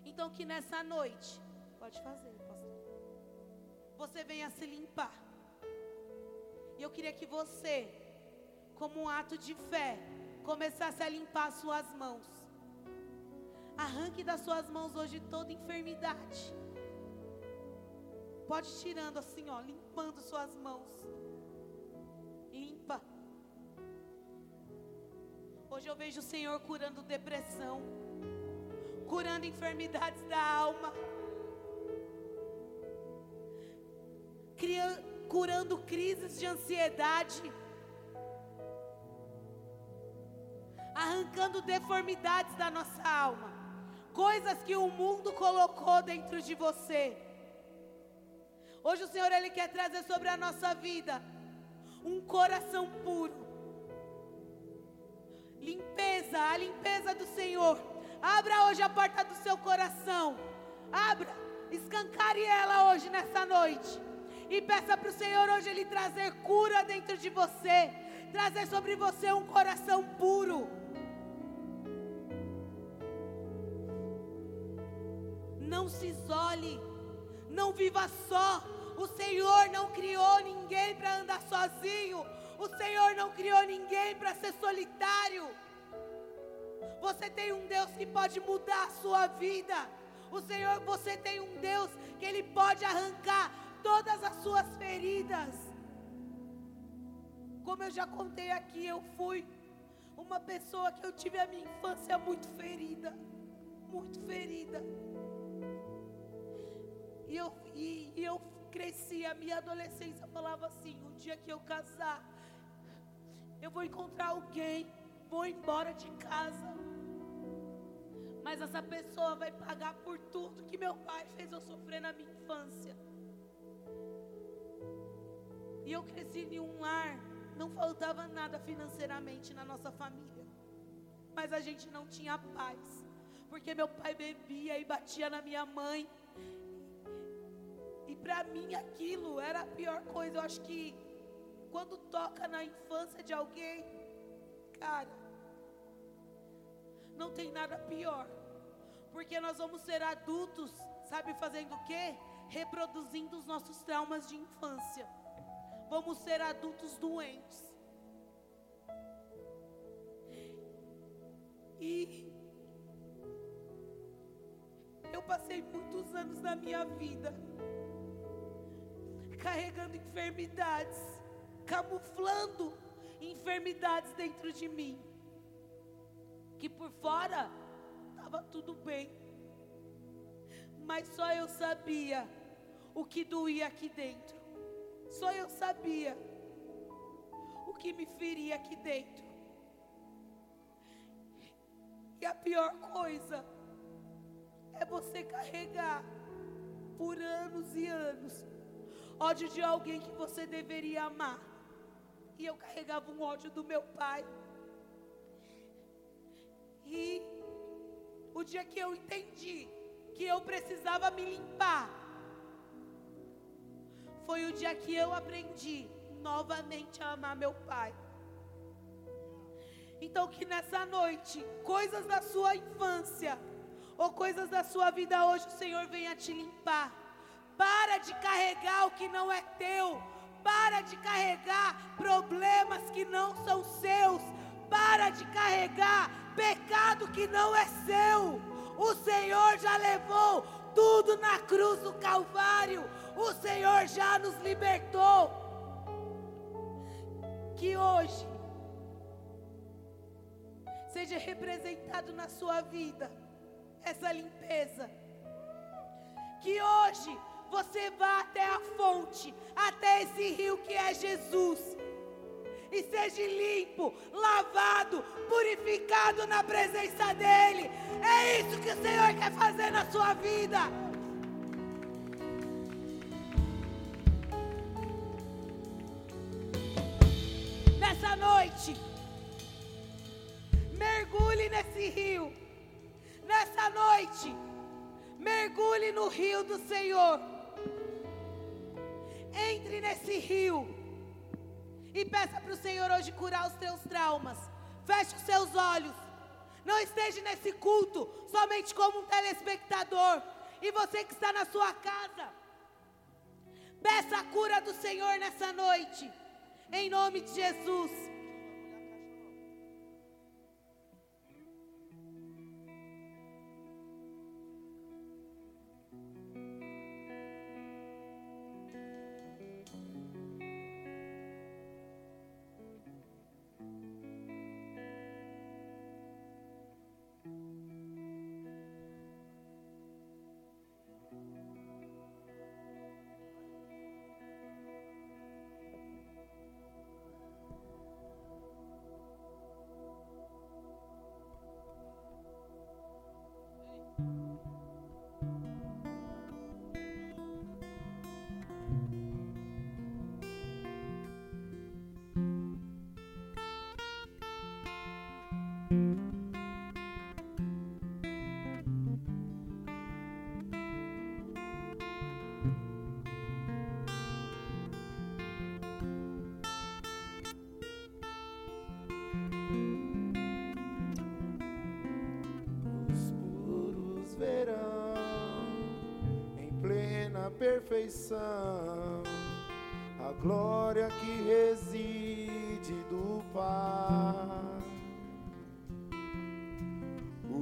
Então que nessa noite, pode fazer, pastor. Você venha se limpar. E eu queria que você, como um ato de fé, começasse a limpar suas mãos. Arranque das suas mãos hoje toda enfermidade. Pode ir tirando assim, ó, limpando suas mãos. Limpa. Hoje eu vejo o Senhor curando depressão, curando enfermidades da alma, curando crises de ansiedade. arrancando deformidades da nossa alma, coisas que o mundo colocou dentro de você. Hoje o Senhor ele quer trazer sobre a nossa vida um coração puro. Limpeza, a limpeza do Senhor. Abra hoje a porta do seu coração. Abra, escancare ela hoje nessa noite. E peça para o Senhor hoje Ele trazer cura dentro de você. Trazer sobre você um coração puro. Não se isole, não viva só. O Senhor não criou ninguém para andar sozinho. O Senhor não criou ninguém para ser solitário. Você tem um Deus que pode mudar a sua vida. O Senhor, você tem um Deus que ele pode arrancar todas as suas feridas. Como eu já contei aqui, eu fui uma pessoa que eu tive a minha infância muito ferida, muito ferida. E eu, e, e eu cresci, a minha adolescência falava assim: o dia que eu casar, eu vou encontrar alguém, vou embora de casa. Mas essa pessoa vai pagar por tudo que meu pai fez eu sofrer na minha infância. E eu cresci em um lar, não faltava nada financeiramente na nossa família. Mas a gente não tinha paz. Porque meu pai bebia e batia na minha mãe. E para mim aquilo era a pior coisa. Eu acho que quando toca na infância de alguém, cara, não tem nada pior. Porque nós vamos ser adultos, sabe fazendo o quê? Reproduzindo os nossos traumas de infância. vamos ser adultos doentes. E eu passei muitos anos da minha vida carregando enfermidades, camuflando enfermidades dentro de mim. Que por fora estava tudo bem, mas só eu sabia o que doía aqui dentro, só eu sabia o que me feria aqui dentro. E a pior coisa é você carregar por anos e anos ódio de alguém que você deveria amar. E eu carregava um ódio do meu pai. E o dia que eu entendi que eu precisava me limpar, foi o dia que eu aprendi novamente a amar meu pai. Então, que nessa noite, coisas da sua infância, ou coisas da sua vida hoje, o Senhor venha te limpar. Para de carregar o que não é teu. Para de carregar problemas que não são seus. Para de carregar pecado que não é seu. O Senhor já levou tudo na cruz do Calvário. O Senhor já nos libertou. Que hoje seja representado na sua vida essa limpeza. Que hoje você vá até a fonte, até esse rio que é Jesus. E seja limpo, lavado, purificado na presença dEle. É isso que o Senhor quer fazer na sua vida. Nessa noite, mergulhe nesse rio. Nessa noite, mergulhe no rio do Senhor. Entre nesse rio e peça para o Senhor hoje curar os teus traumas. Feche os seus olhos. Não esteja nesse culto somente como um telespectador. E você que está na sua casa, peça a cura do Senhor nessa noite. Em nome de Jesus. Perfeição, a glória que reside do Pai.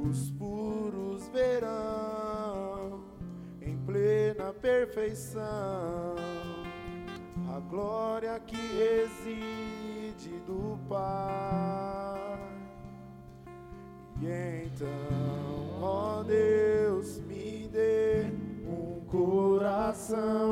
Os puros verão em plena perfeição, a glória que reside coração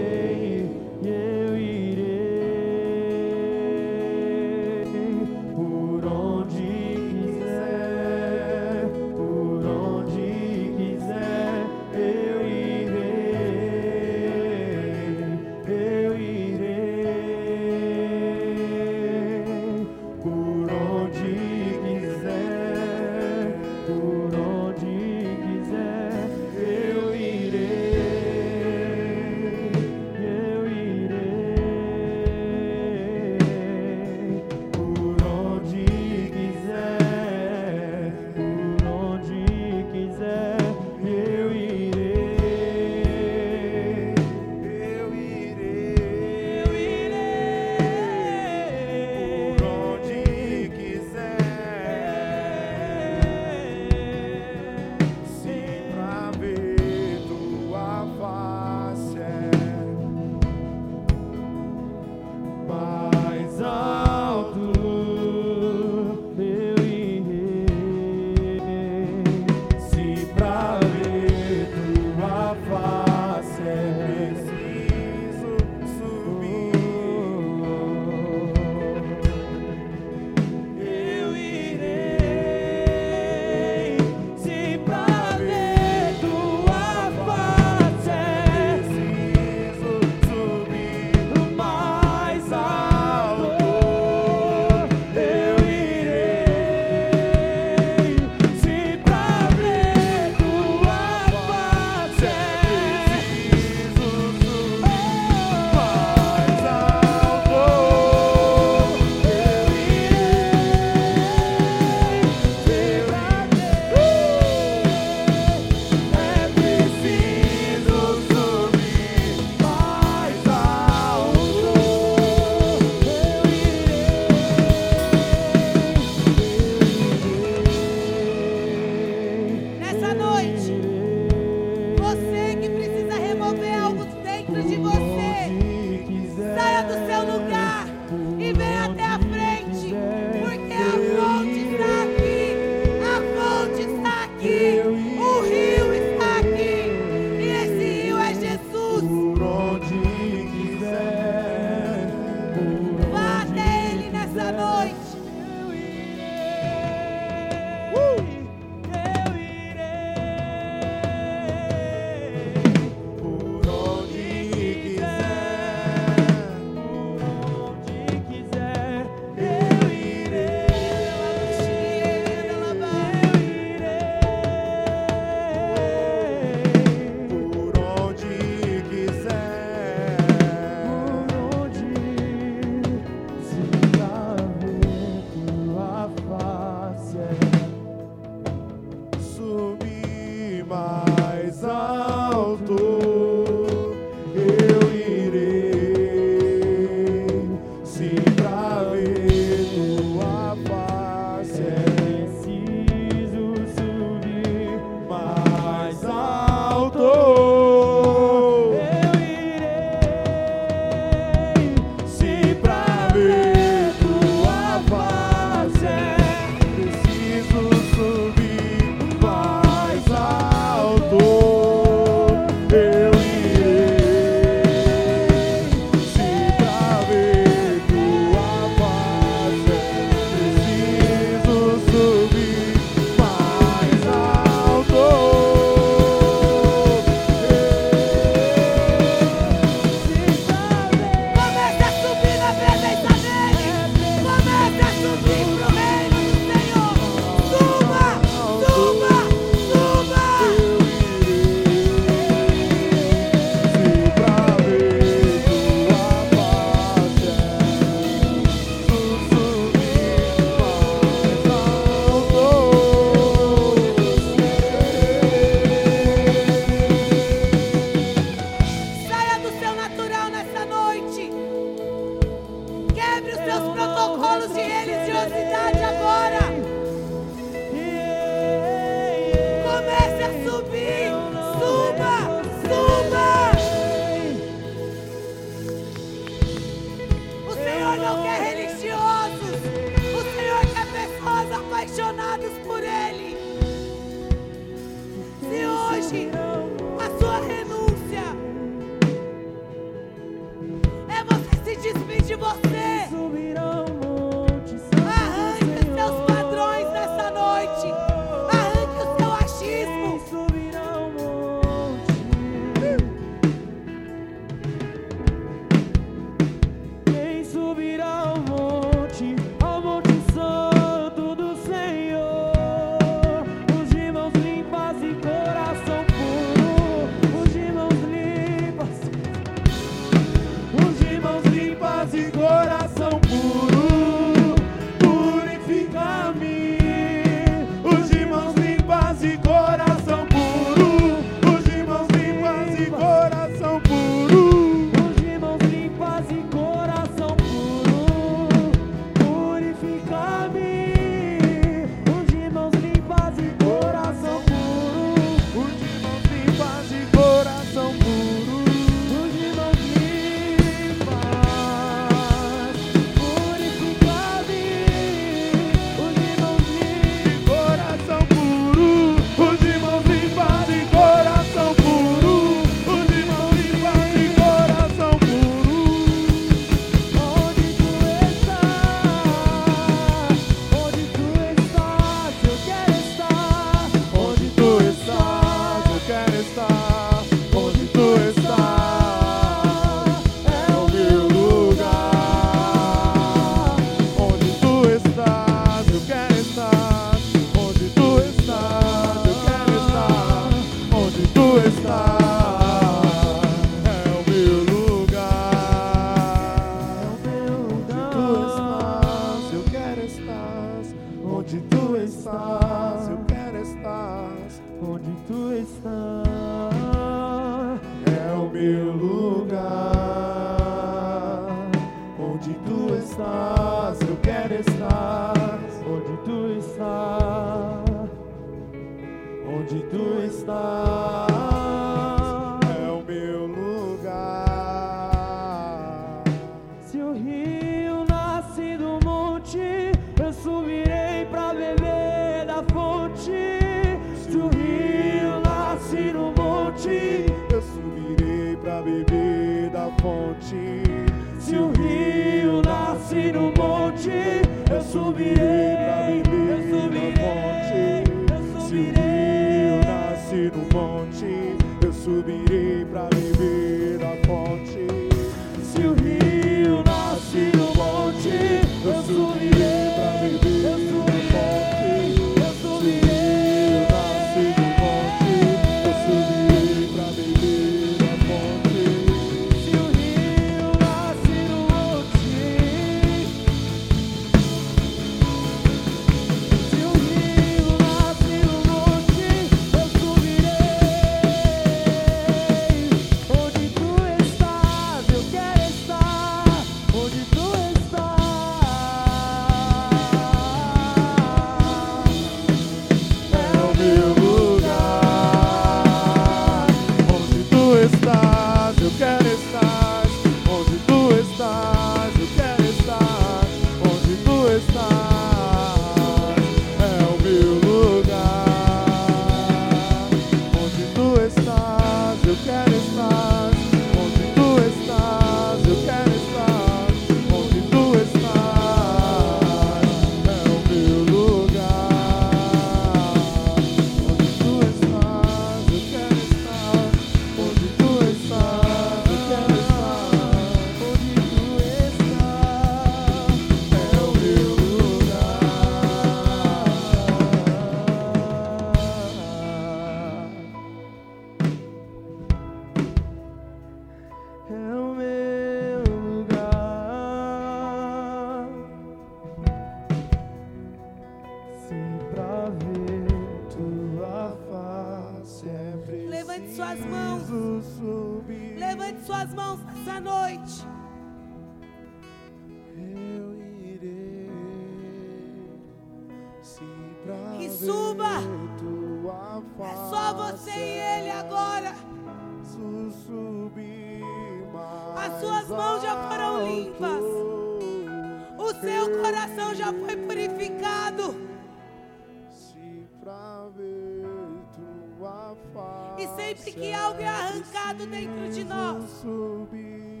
subir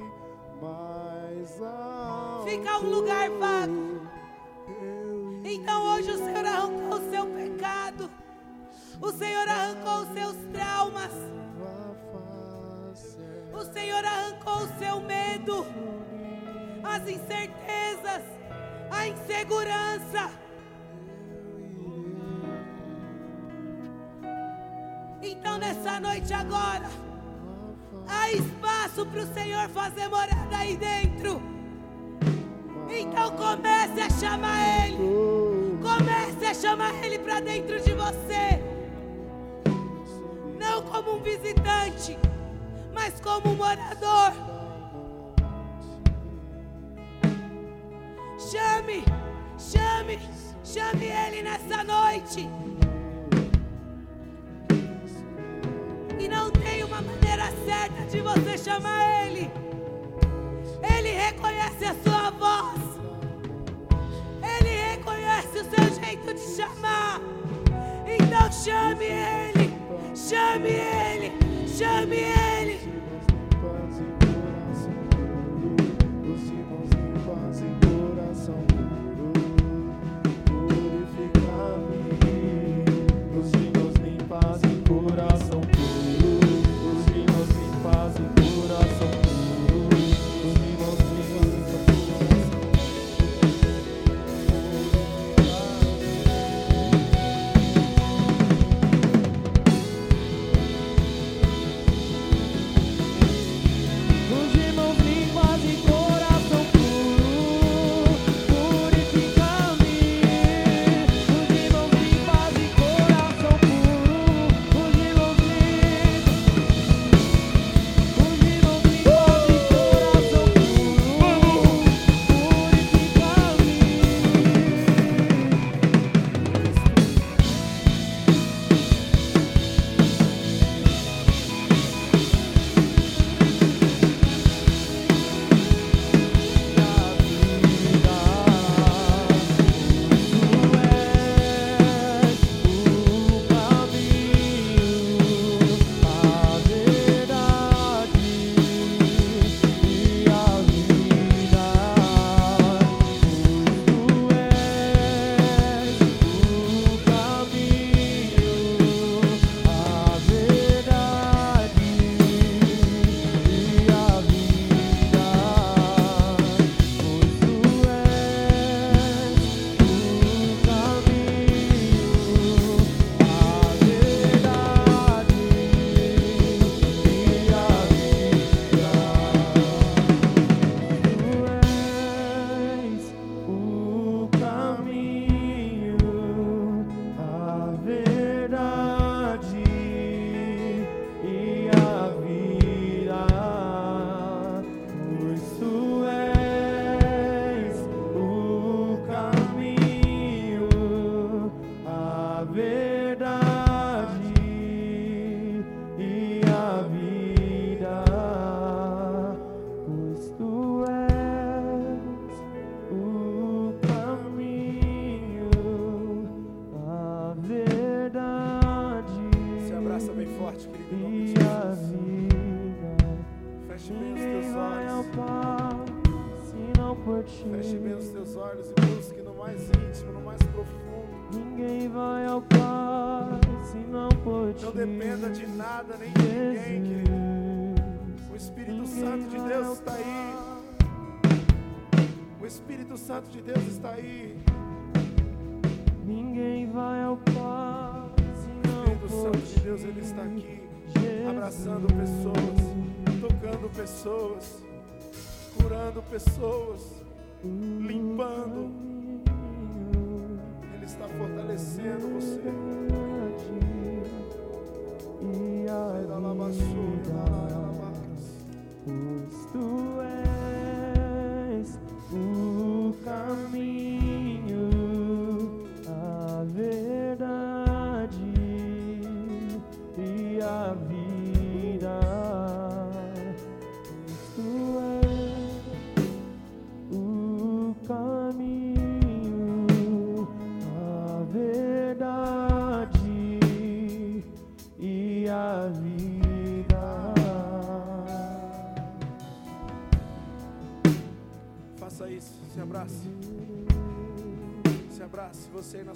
mais alto. Fica um lugar vago. Então hoje o Senhor arrancou o seu pecado. O Senhor arrancou os seus traumas. O Senhor arrancou o seu medo. As incertezas, a insegurança. Então nessa noite agora, Há espaço para o Senhor fazer morada aí dentro. Então comece a chamar Ele. Comece a chamar Ele para dentro de você. Não como um visitante, mas como um morador. Chame, chame, chame Ele nessa noite. E não tem uma maneira certa de você chamar Ele. Ele reconhece a sua voz. Ele reconhece o seu jeito de chamar. Então chame Ele. Chame Ele. Chame Ele.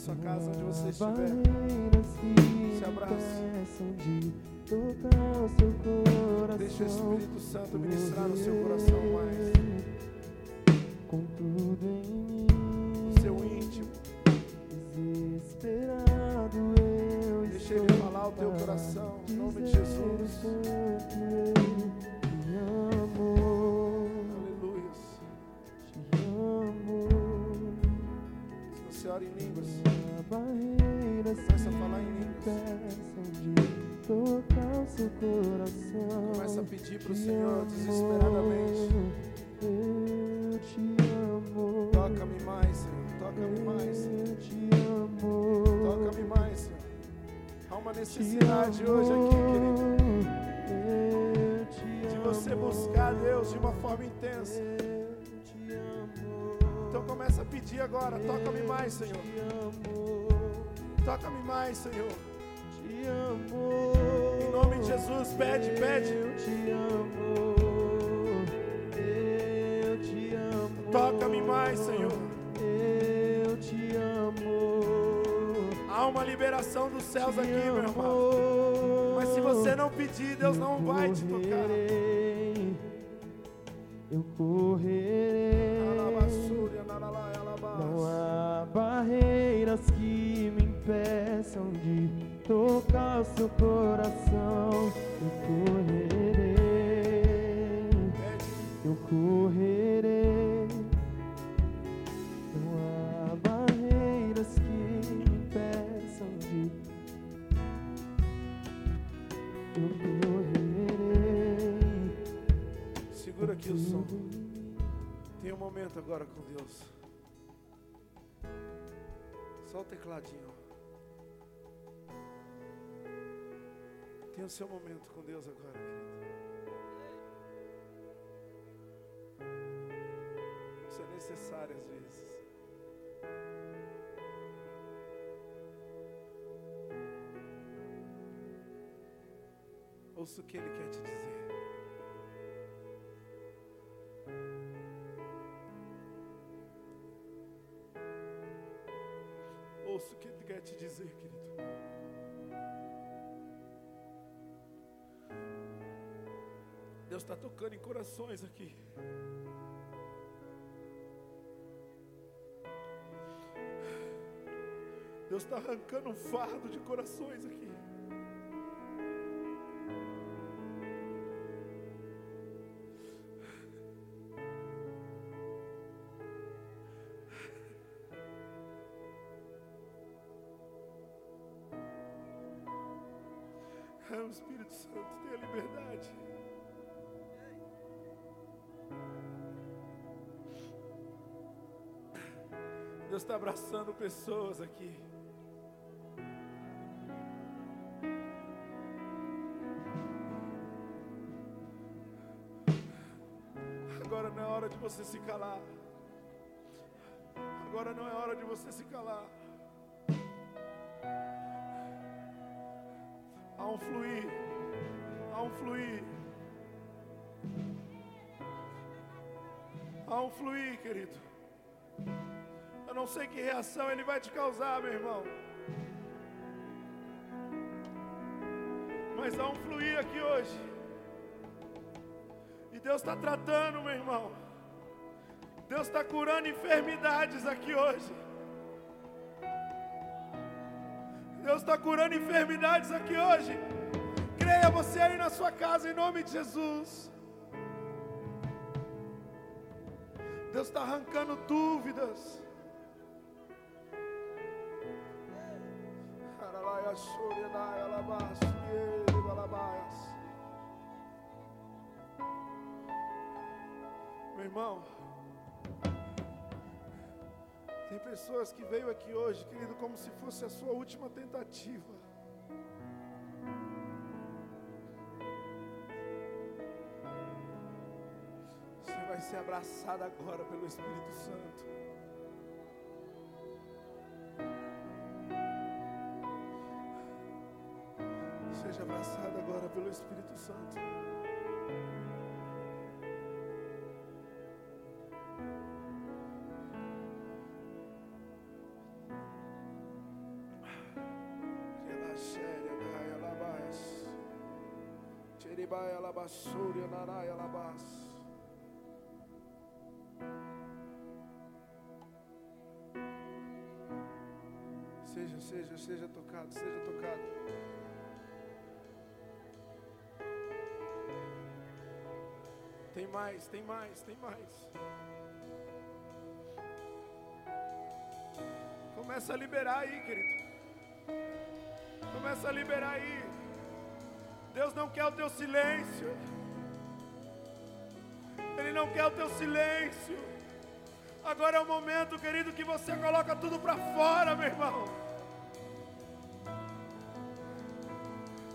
Sua casa, onde você estiver. Se abrace. Deixa o Espírito Santo ministrar no seu coração você buscar Deus de uma forma intensa. Então começa a pedir agora. Toca-me mais, Senhor. Toca-me mais, Senhor. Em nome de Jesus, pede, pede. Eu te amo. Eu te amo. Toca-me mais, Senhor. Eu te amo. Há uma liberação dos céus aqui, meu irmão. Mas se você não pedir, Deus não vai te tocar. Eu correrei. Não há barreiras que me impeçam de tocar o seu coração. Eu correrei, eu correrei. Momento agora com Deus. Só o tecladinho. Tem o seu momento com Deus agora, querido. Isso é necessário às vezes. Ouça o que Ele quer te dizer. Querido. Deus está tocando em corações aqui. Deus está arrancando um fardo de corações aqui. Deus está abraçando pessoas aqui. Agora não é hora de você se calar. Agora não é hora de você se calar. Há um fluir. Há um fluir. Há um fluir, querido. Não sei que reação ele vai te causar, meu irmão. Mas há um fluir aqui hoje. E Deus está tratando, meu irmão. Deus está curando enfermidades aqui hoje. Deus está curando enfermidades aqui hoje. Creia você aí na sua casa, em nome de Jesus. Deus está arrancando dúvidas. Irmão, tem pessoas que veio aqui hoje, querido, como se fosse a sua última tentativa. Você vai ser abraçado agora pelo Espírito Santo. Seja abraçado agora pelo Espírito Santo. Cheribaya labasúria naraya labas. Seja, seja, seja tocado, seja tocado. Tem mais, tem mais, tem mais. Começa a liberar aí, querido. Começa a liberar aí. Deus não quer o teu silêncio. Ele não quer o teu silêncio. Agora é o momento, querido, que você coloca tudo para fora, meu irmão.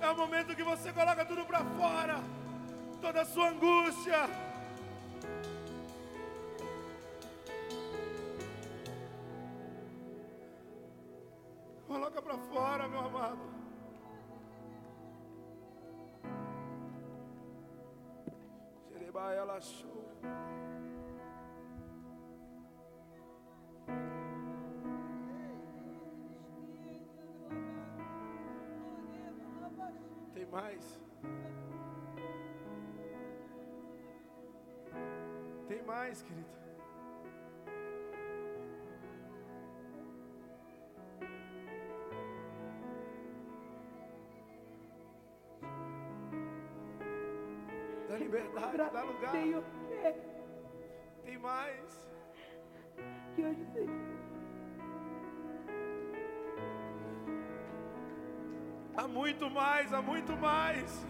É o momento que você coloca tudo para fora. Toda a sua angústia. Coloca para fora, meu amado. Ela chora. Tem mais? Tem mais, querido. Liberdade, dá lugar. Tenho fé Tem mais. que hoje seja. Há muito mais, há muito mais.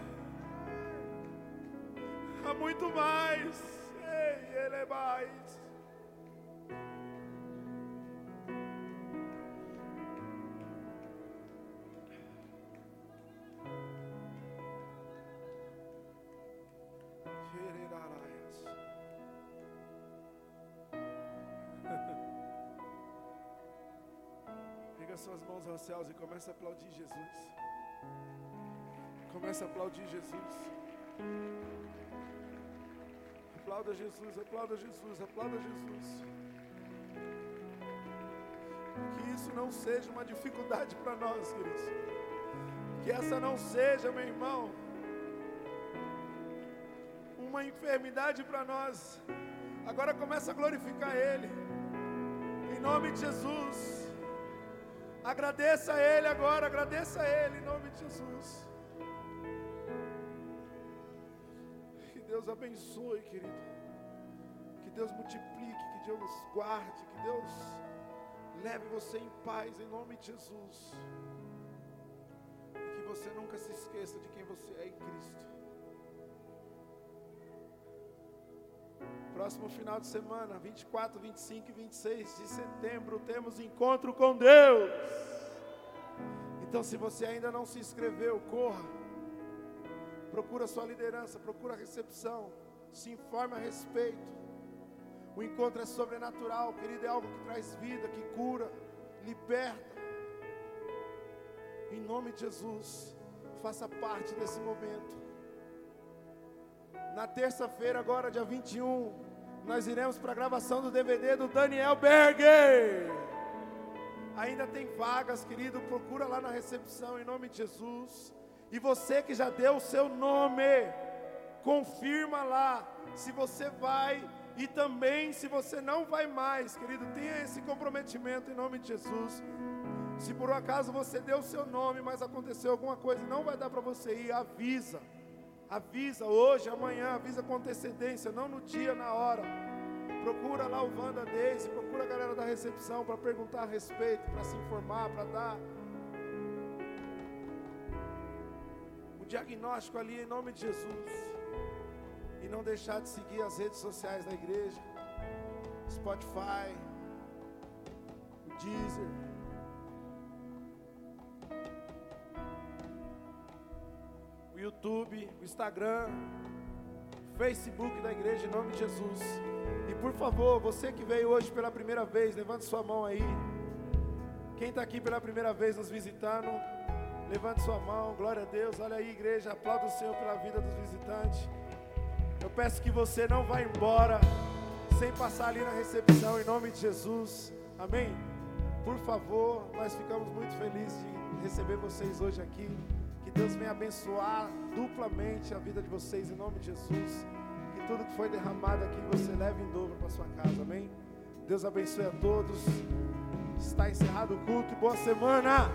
Há muito mais. Ei, ele é mais. Pega suas mãos aos céus e começa a aplaudir Jesus. Começa a aplaudir Jesus. Aplauda Jesus, aplauda Jesus, aplauda Jesus. Que isso não seja uma dificuldade para nós, queridos. Que essa não seja, meu irmão, uma enfermidade para nós. Agora começa a glorificar Ele. Em nome de Jesus. Agradeça a Ele agora, agradeça a Ele em nome de Jesus. Que Deus abençoe, querido. Que Deus multiplique, que Deus guarde, que Deus leve você em paz em nome de Jesus. E que você nunca se esqueça de quem você é em Cristo. Próximo final de semana, 24, 25 e 26 de setembro, temos encontro com Deus. Então, se você ainda não se inscreveu, corra. Procura sua liderança, procura a recepção, se informe a respeito. O encontro é sobrenatural, querido, é algo que traz vida, que cura, liberta. Em nome de Jesus, faça parte desse momento. Na terça-feira, agora, dia 21, nós iremos para a gravação do DVD do Daniel Berger. Ainda tem vagas, querido. Procura lá na recepção em nome de Jesus. E você que já deu o seu nome, confirma lá se você vai e também se você não vai mais, querido. Tenha esse comprometimento em nome de Jesus. Se por um acaso você deu o seu nome, mas aconteceu alguma coisa e não vai dar para você ir, avisa. Avisa hoje, amanhã, avisa com antecedência, não no dia, na hora. Procura lá o Wanda Daisy, procura a galera da recepção para perguntar a respeito, para se informar, para dar o diagnóstico ali em nome de Jesus. E não deixar de seguir as redes sociais da igreja. Spotify, o Deezer. YouTube, o Instagram, Facebook da igreja, em nome de Jesus. E por favor, você que veio hoje pela primeira vez, levante sua mão aí. Quem está aqui pela primeira vez nos visitando, levante sua mão, glória a Deus. Olha aí, igreja, aplauda o Senhor pela vida dos visitantes. Eu peço que você não vá embora sem passar ali na recepção, em nome de Jesus. Amém? Por favor, nós ficamos muito felizes de receber vocês hoje aqui. Deus venha abençoar duplamente a vida de vocês, em nome de Jesus. Que tudo que foi derramado aqui você leve em dobro para sua casa, amém? Deus abençoe a todos. Está encerrado o culto e boa semana.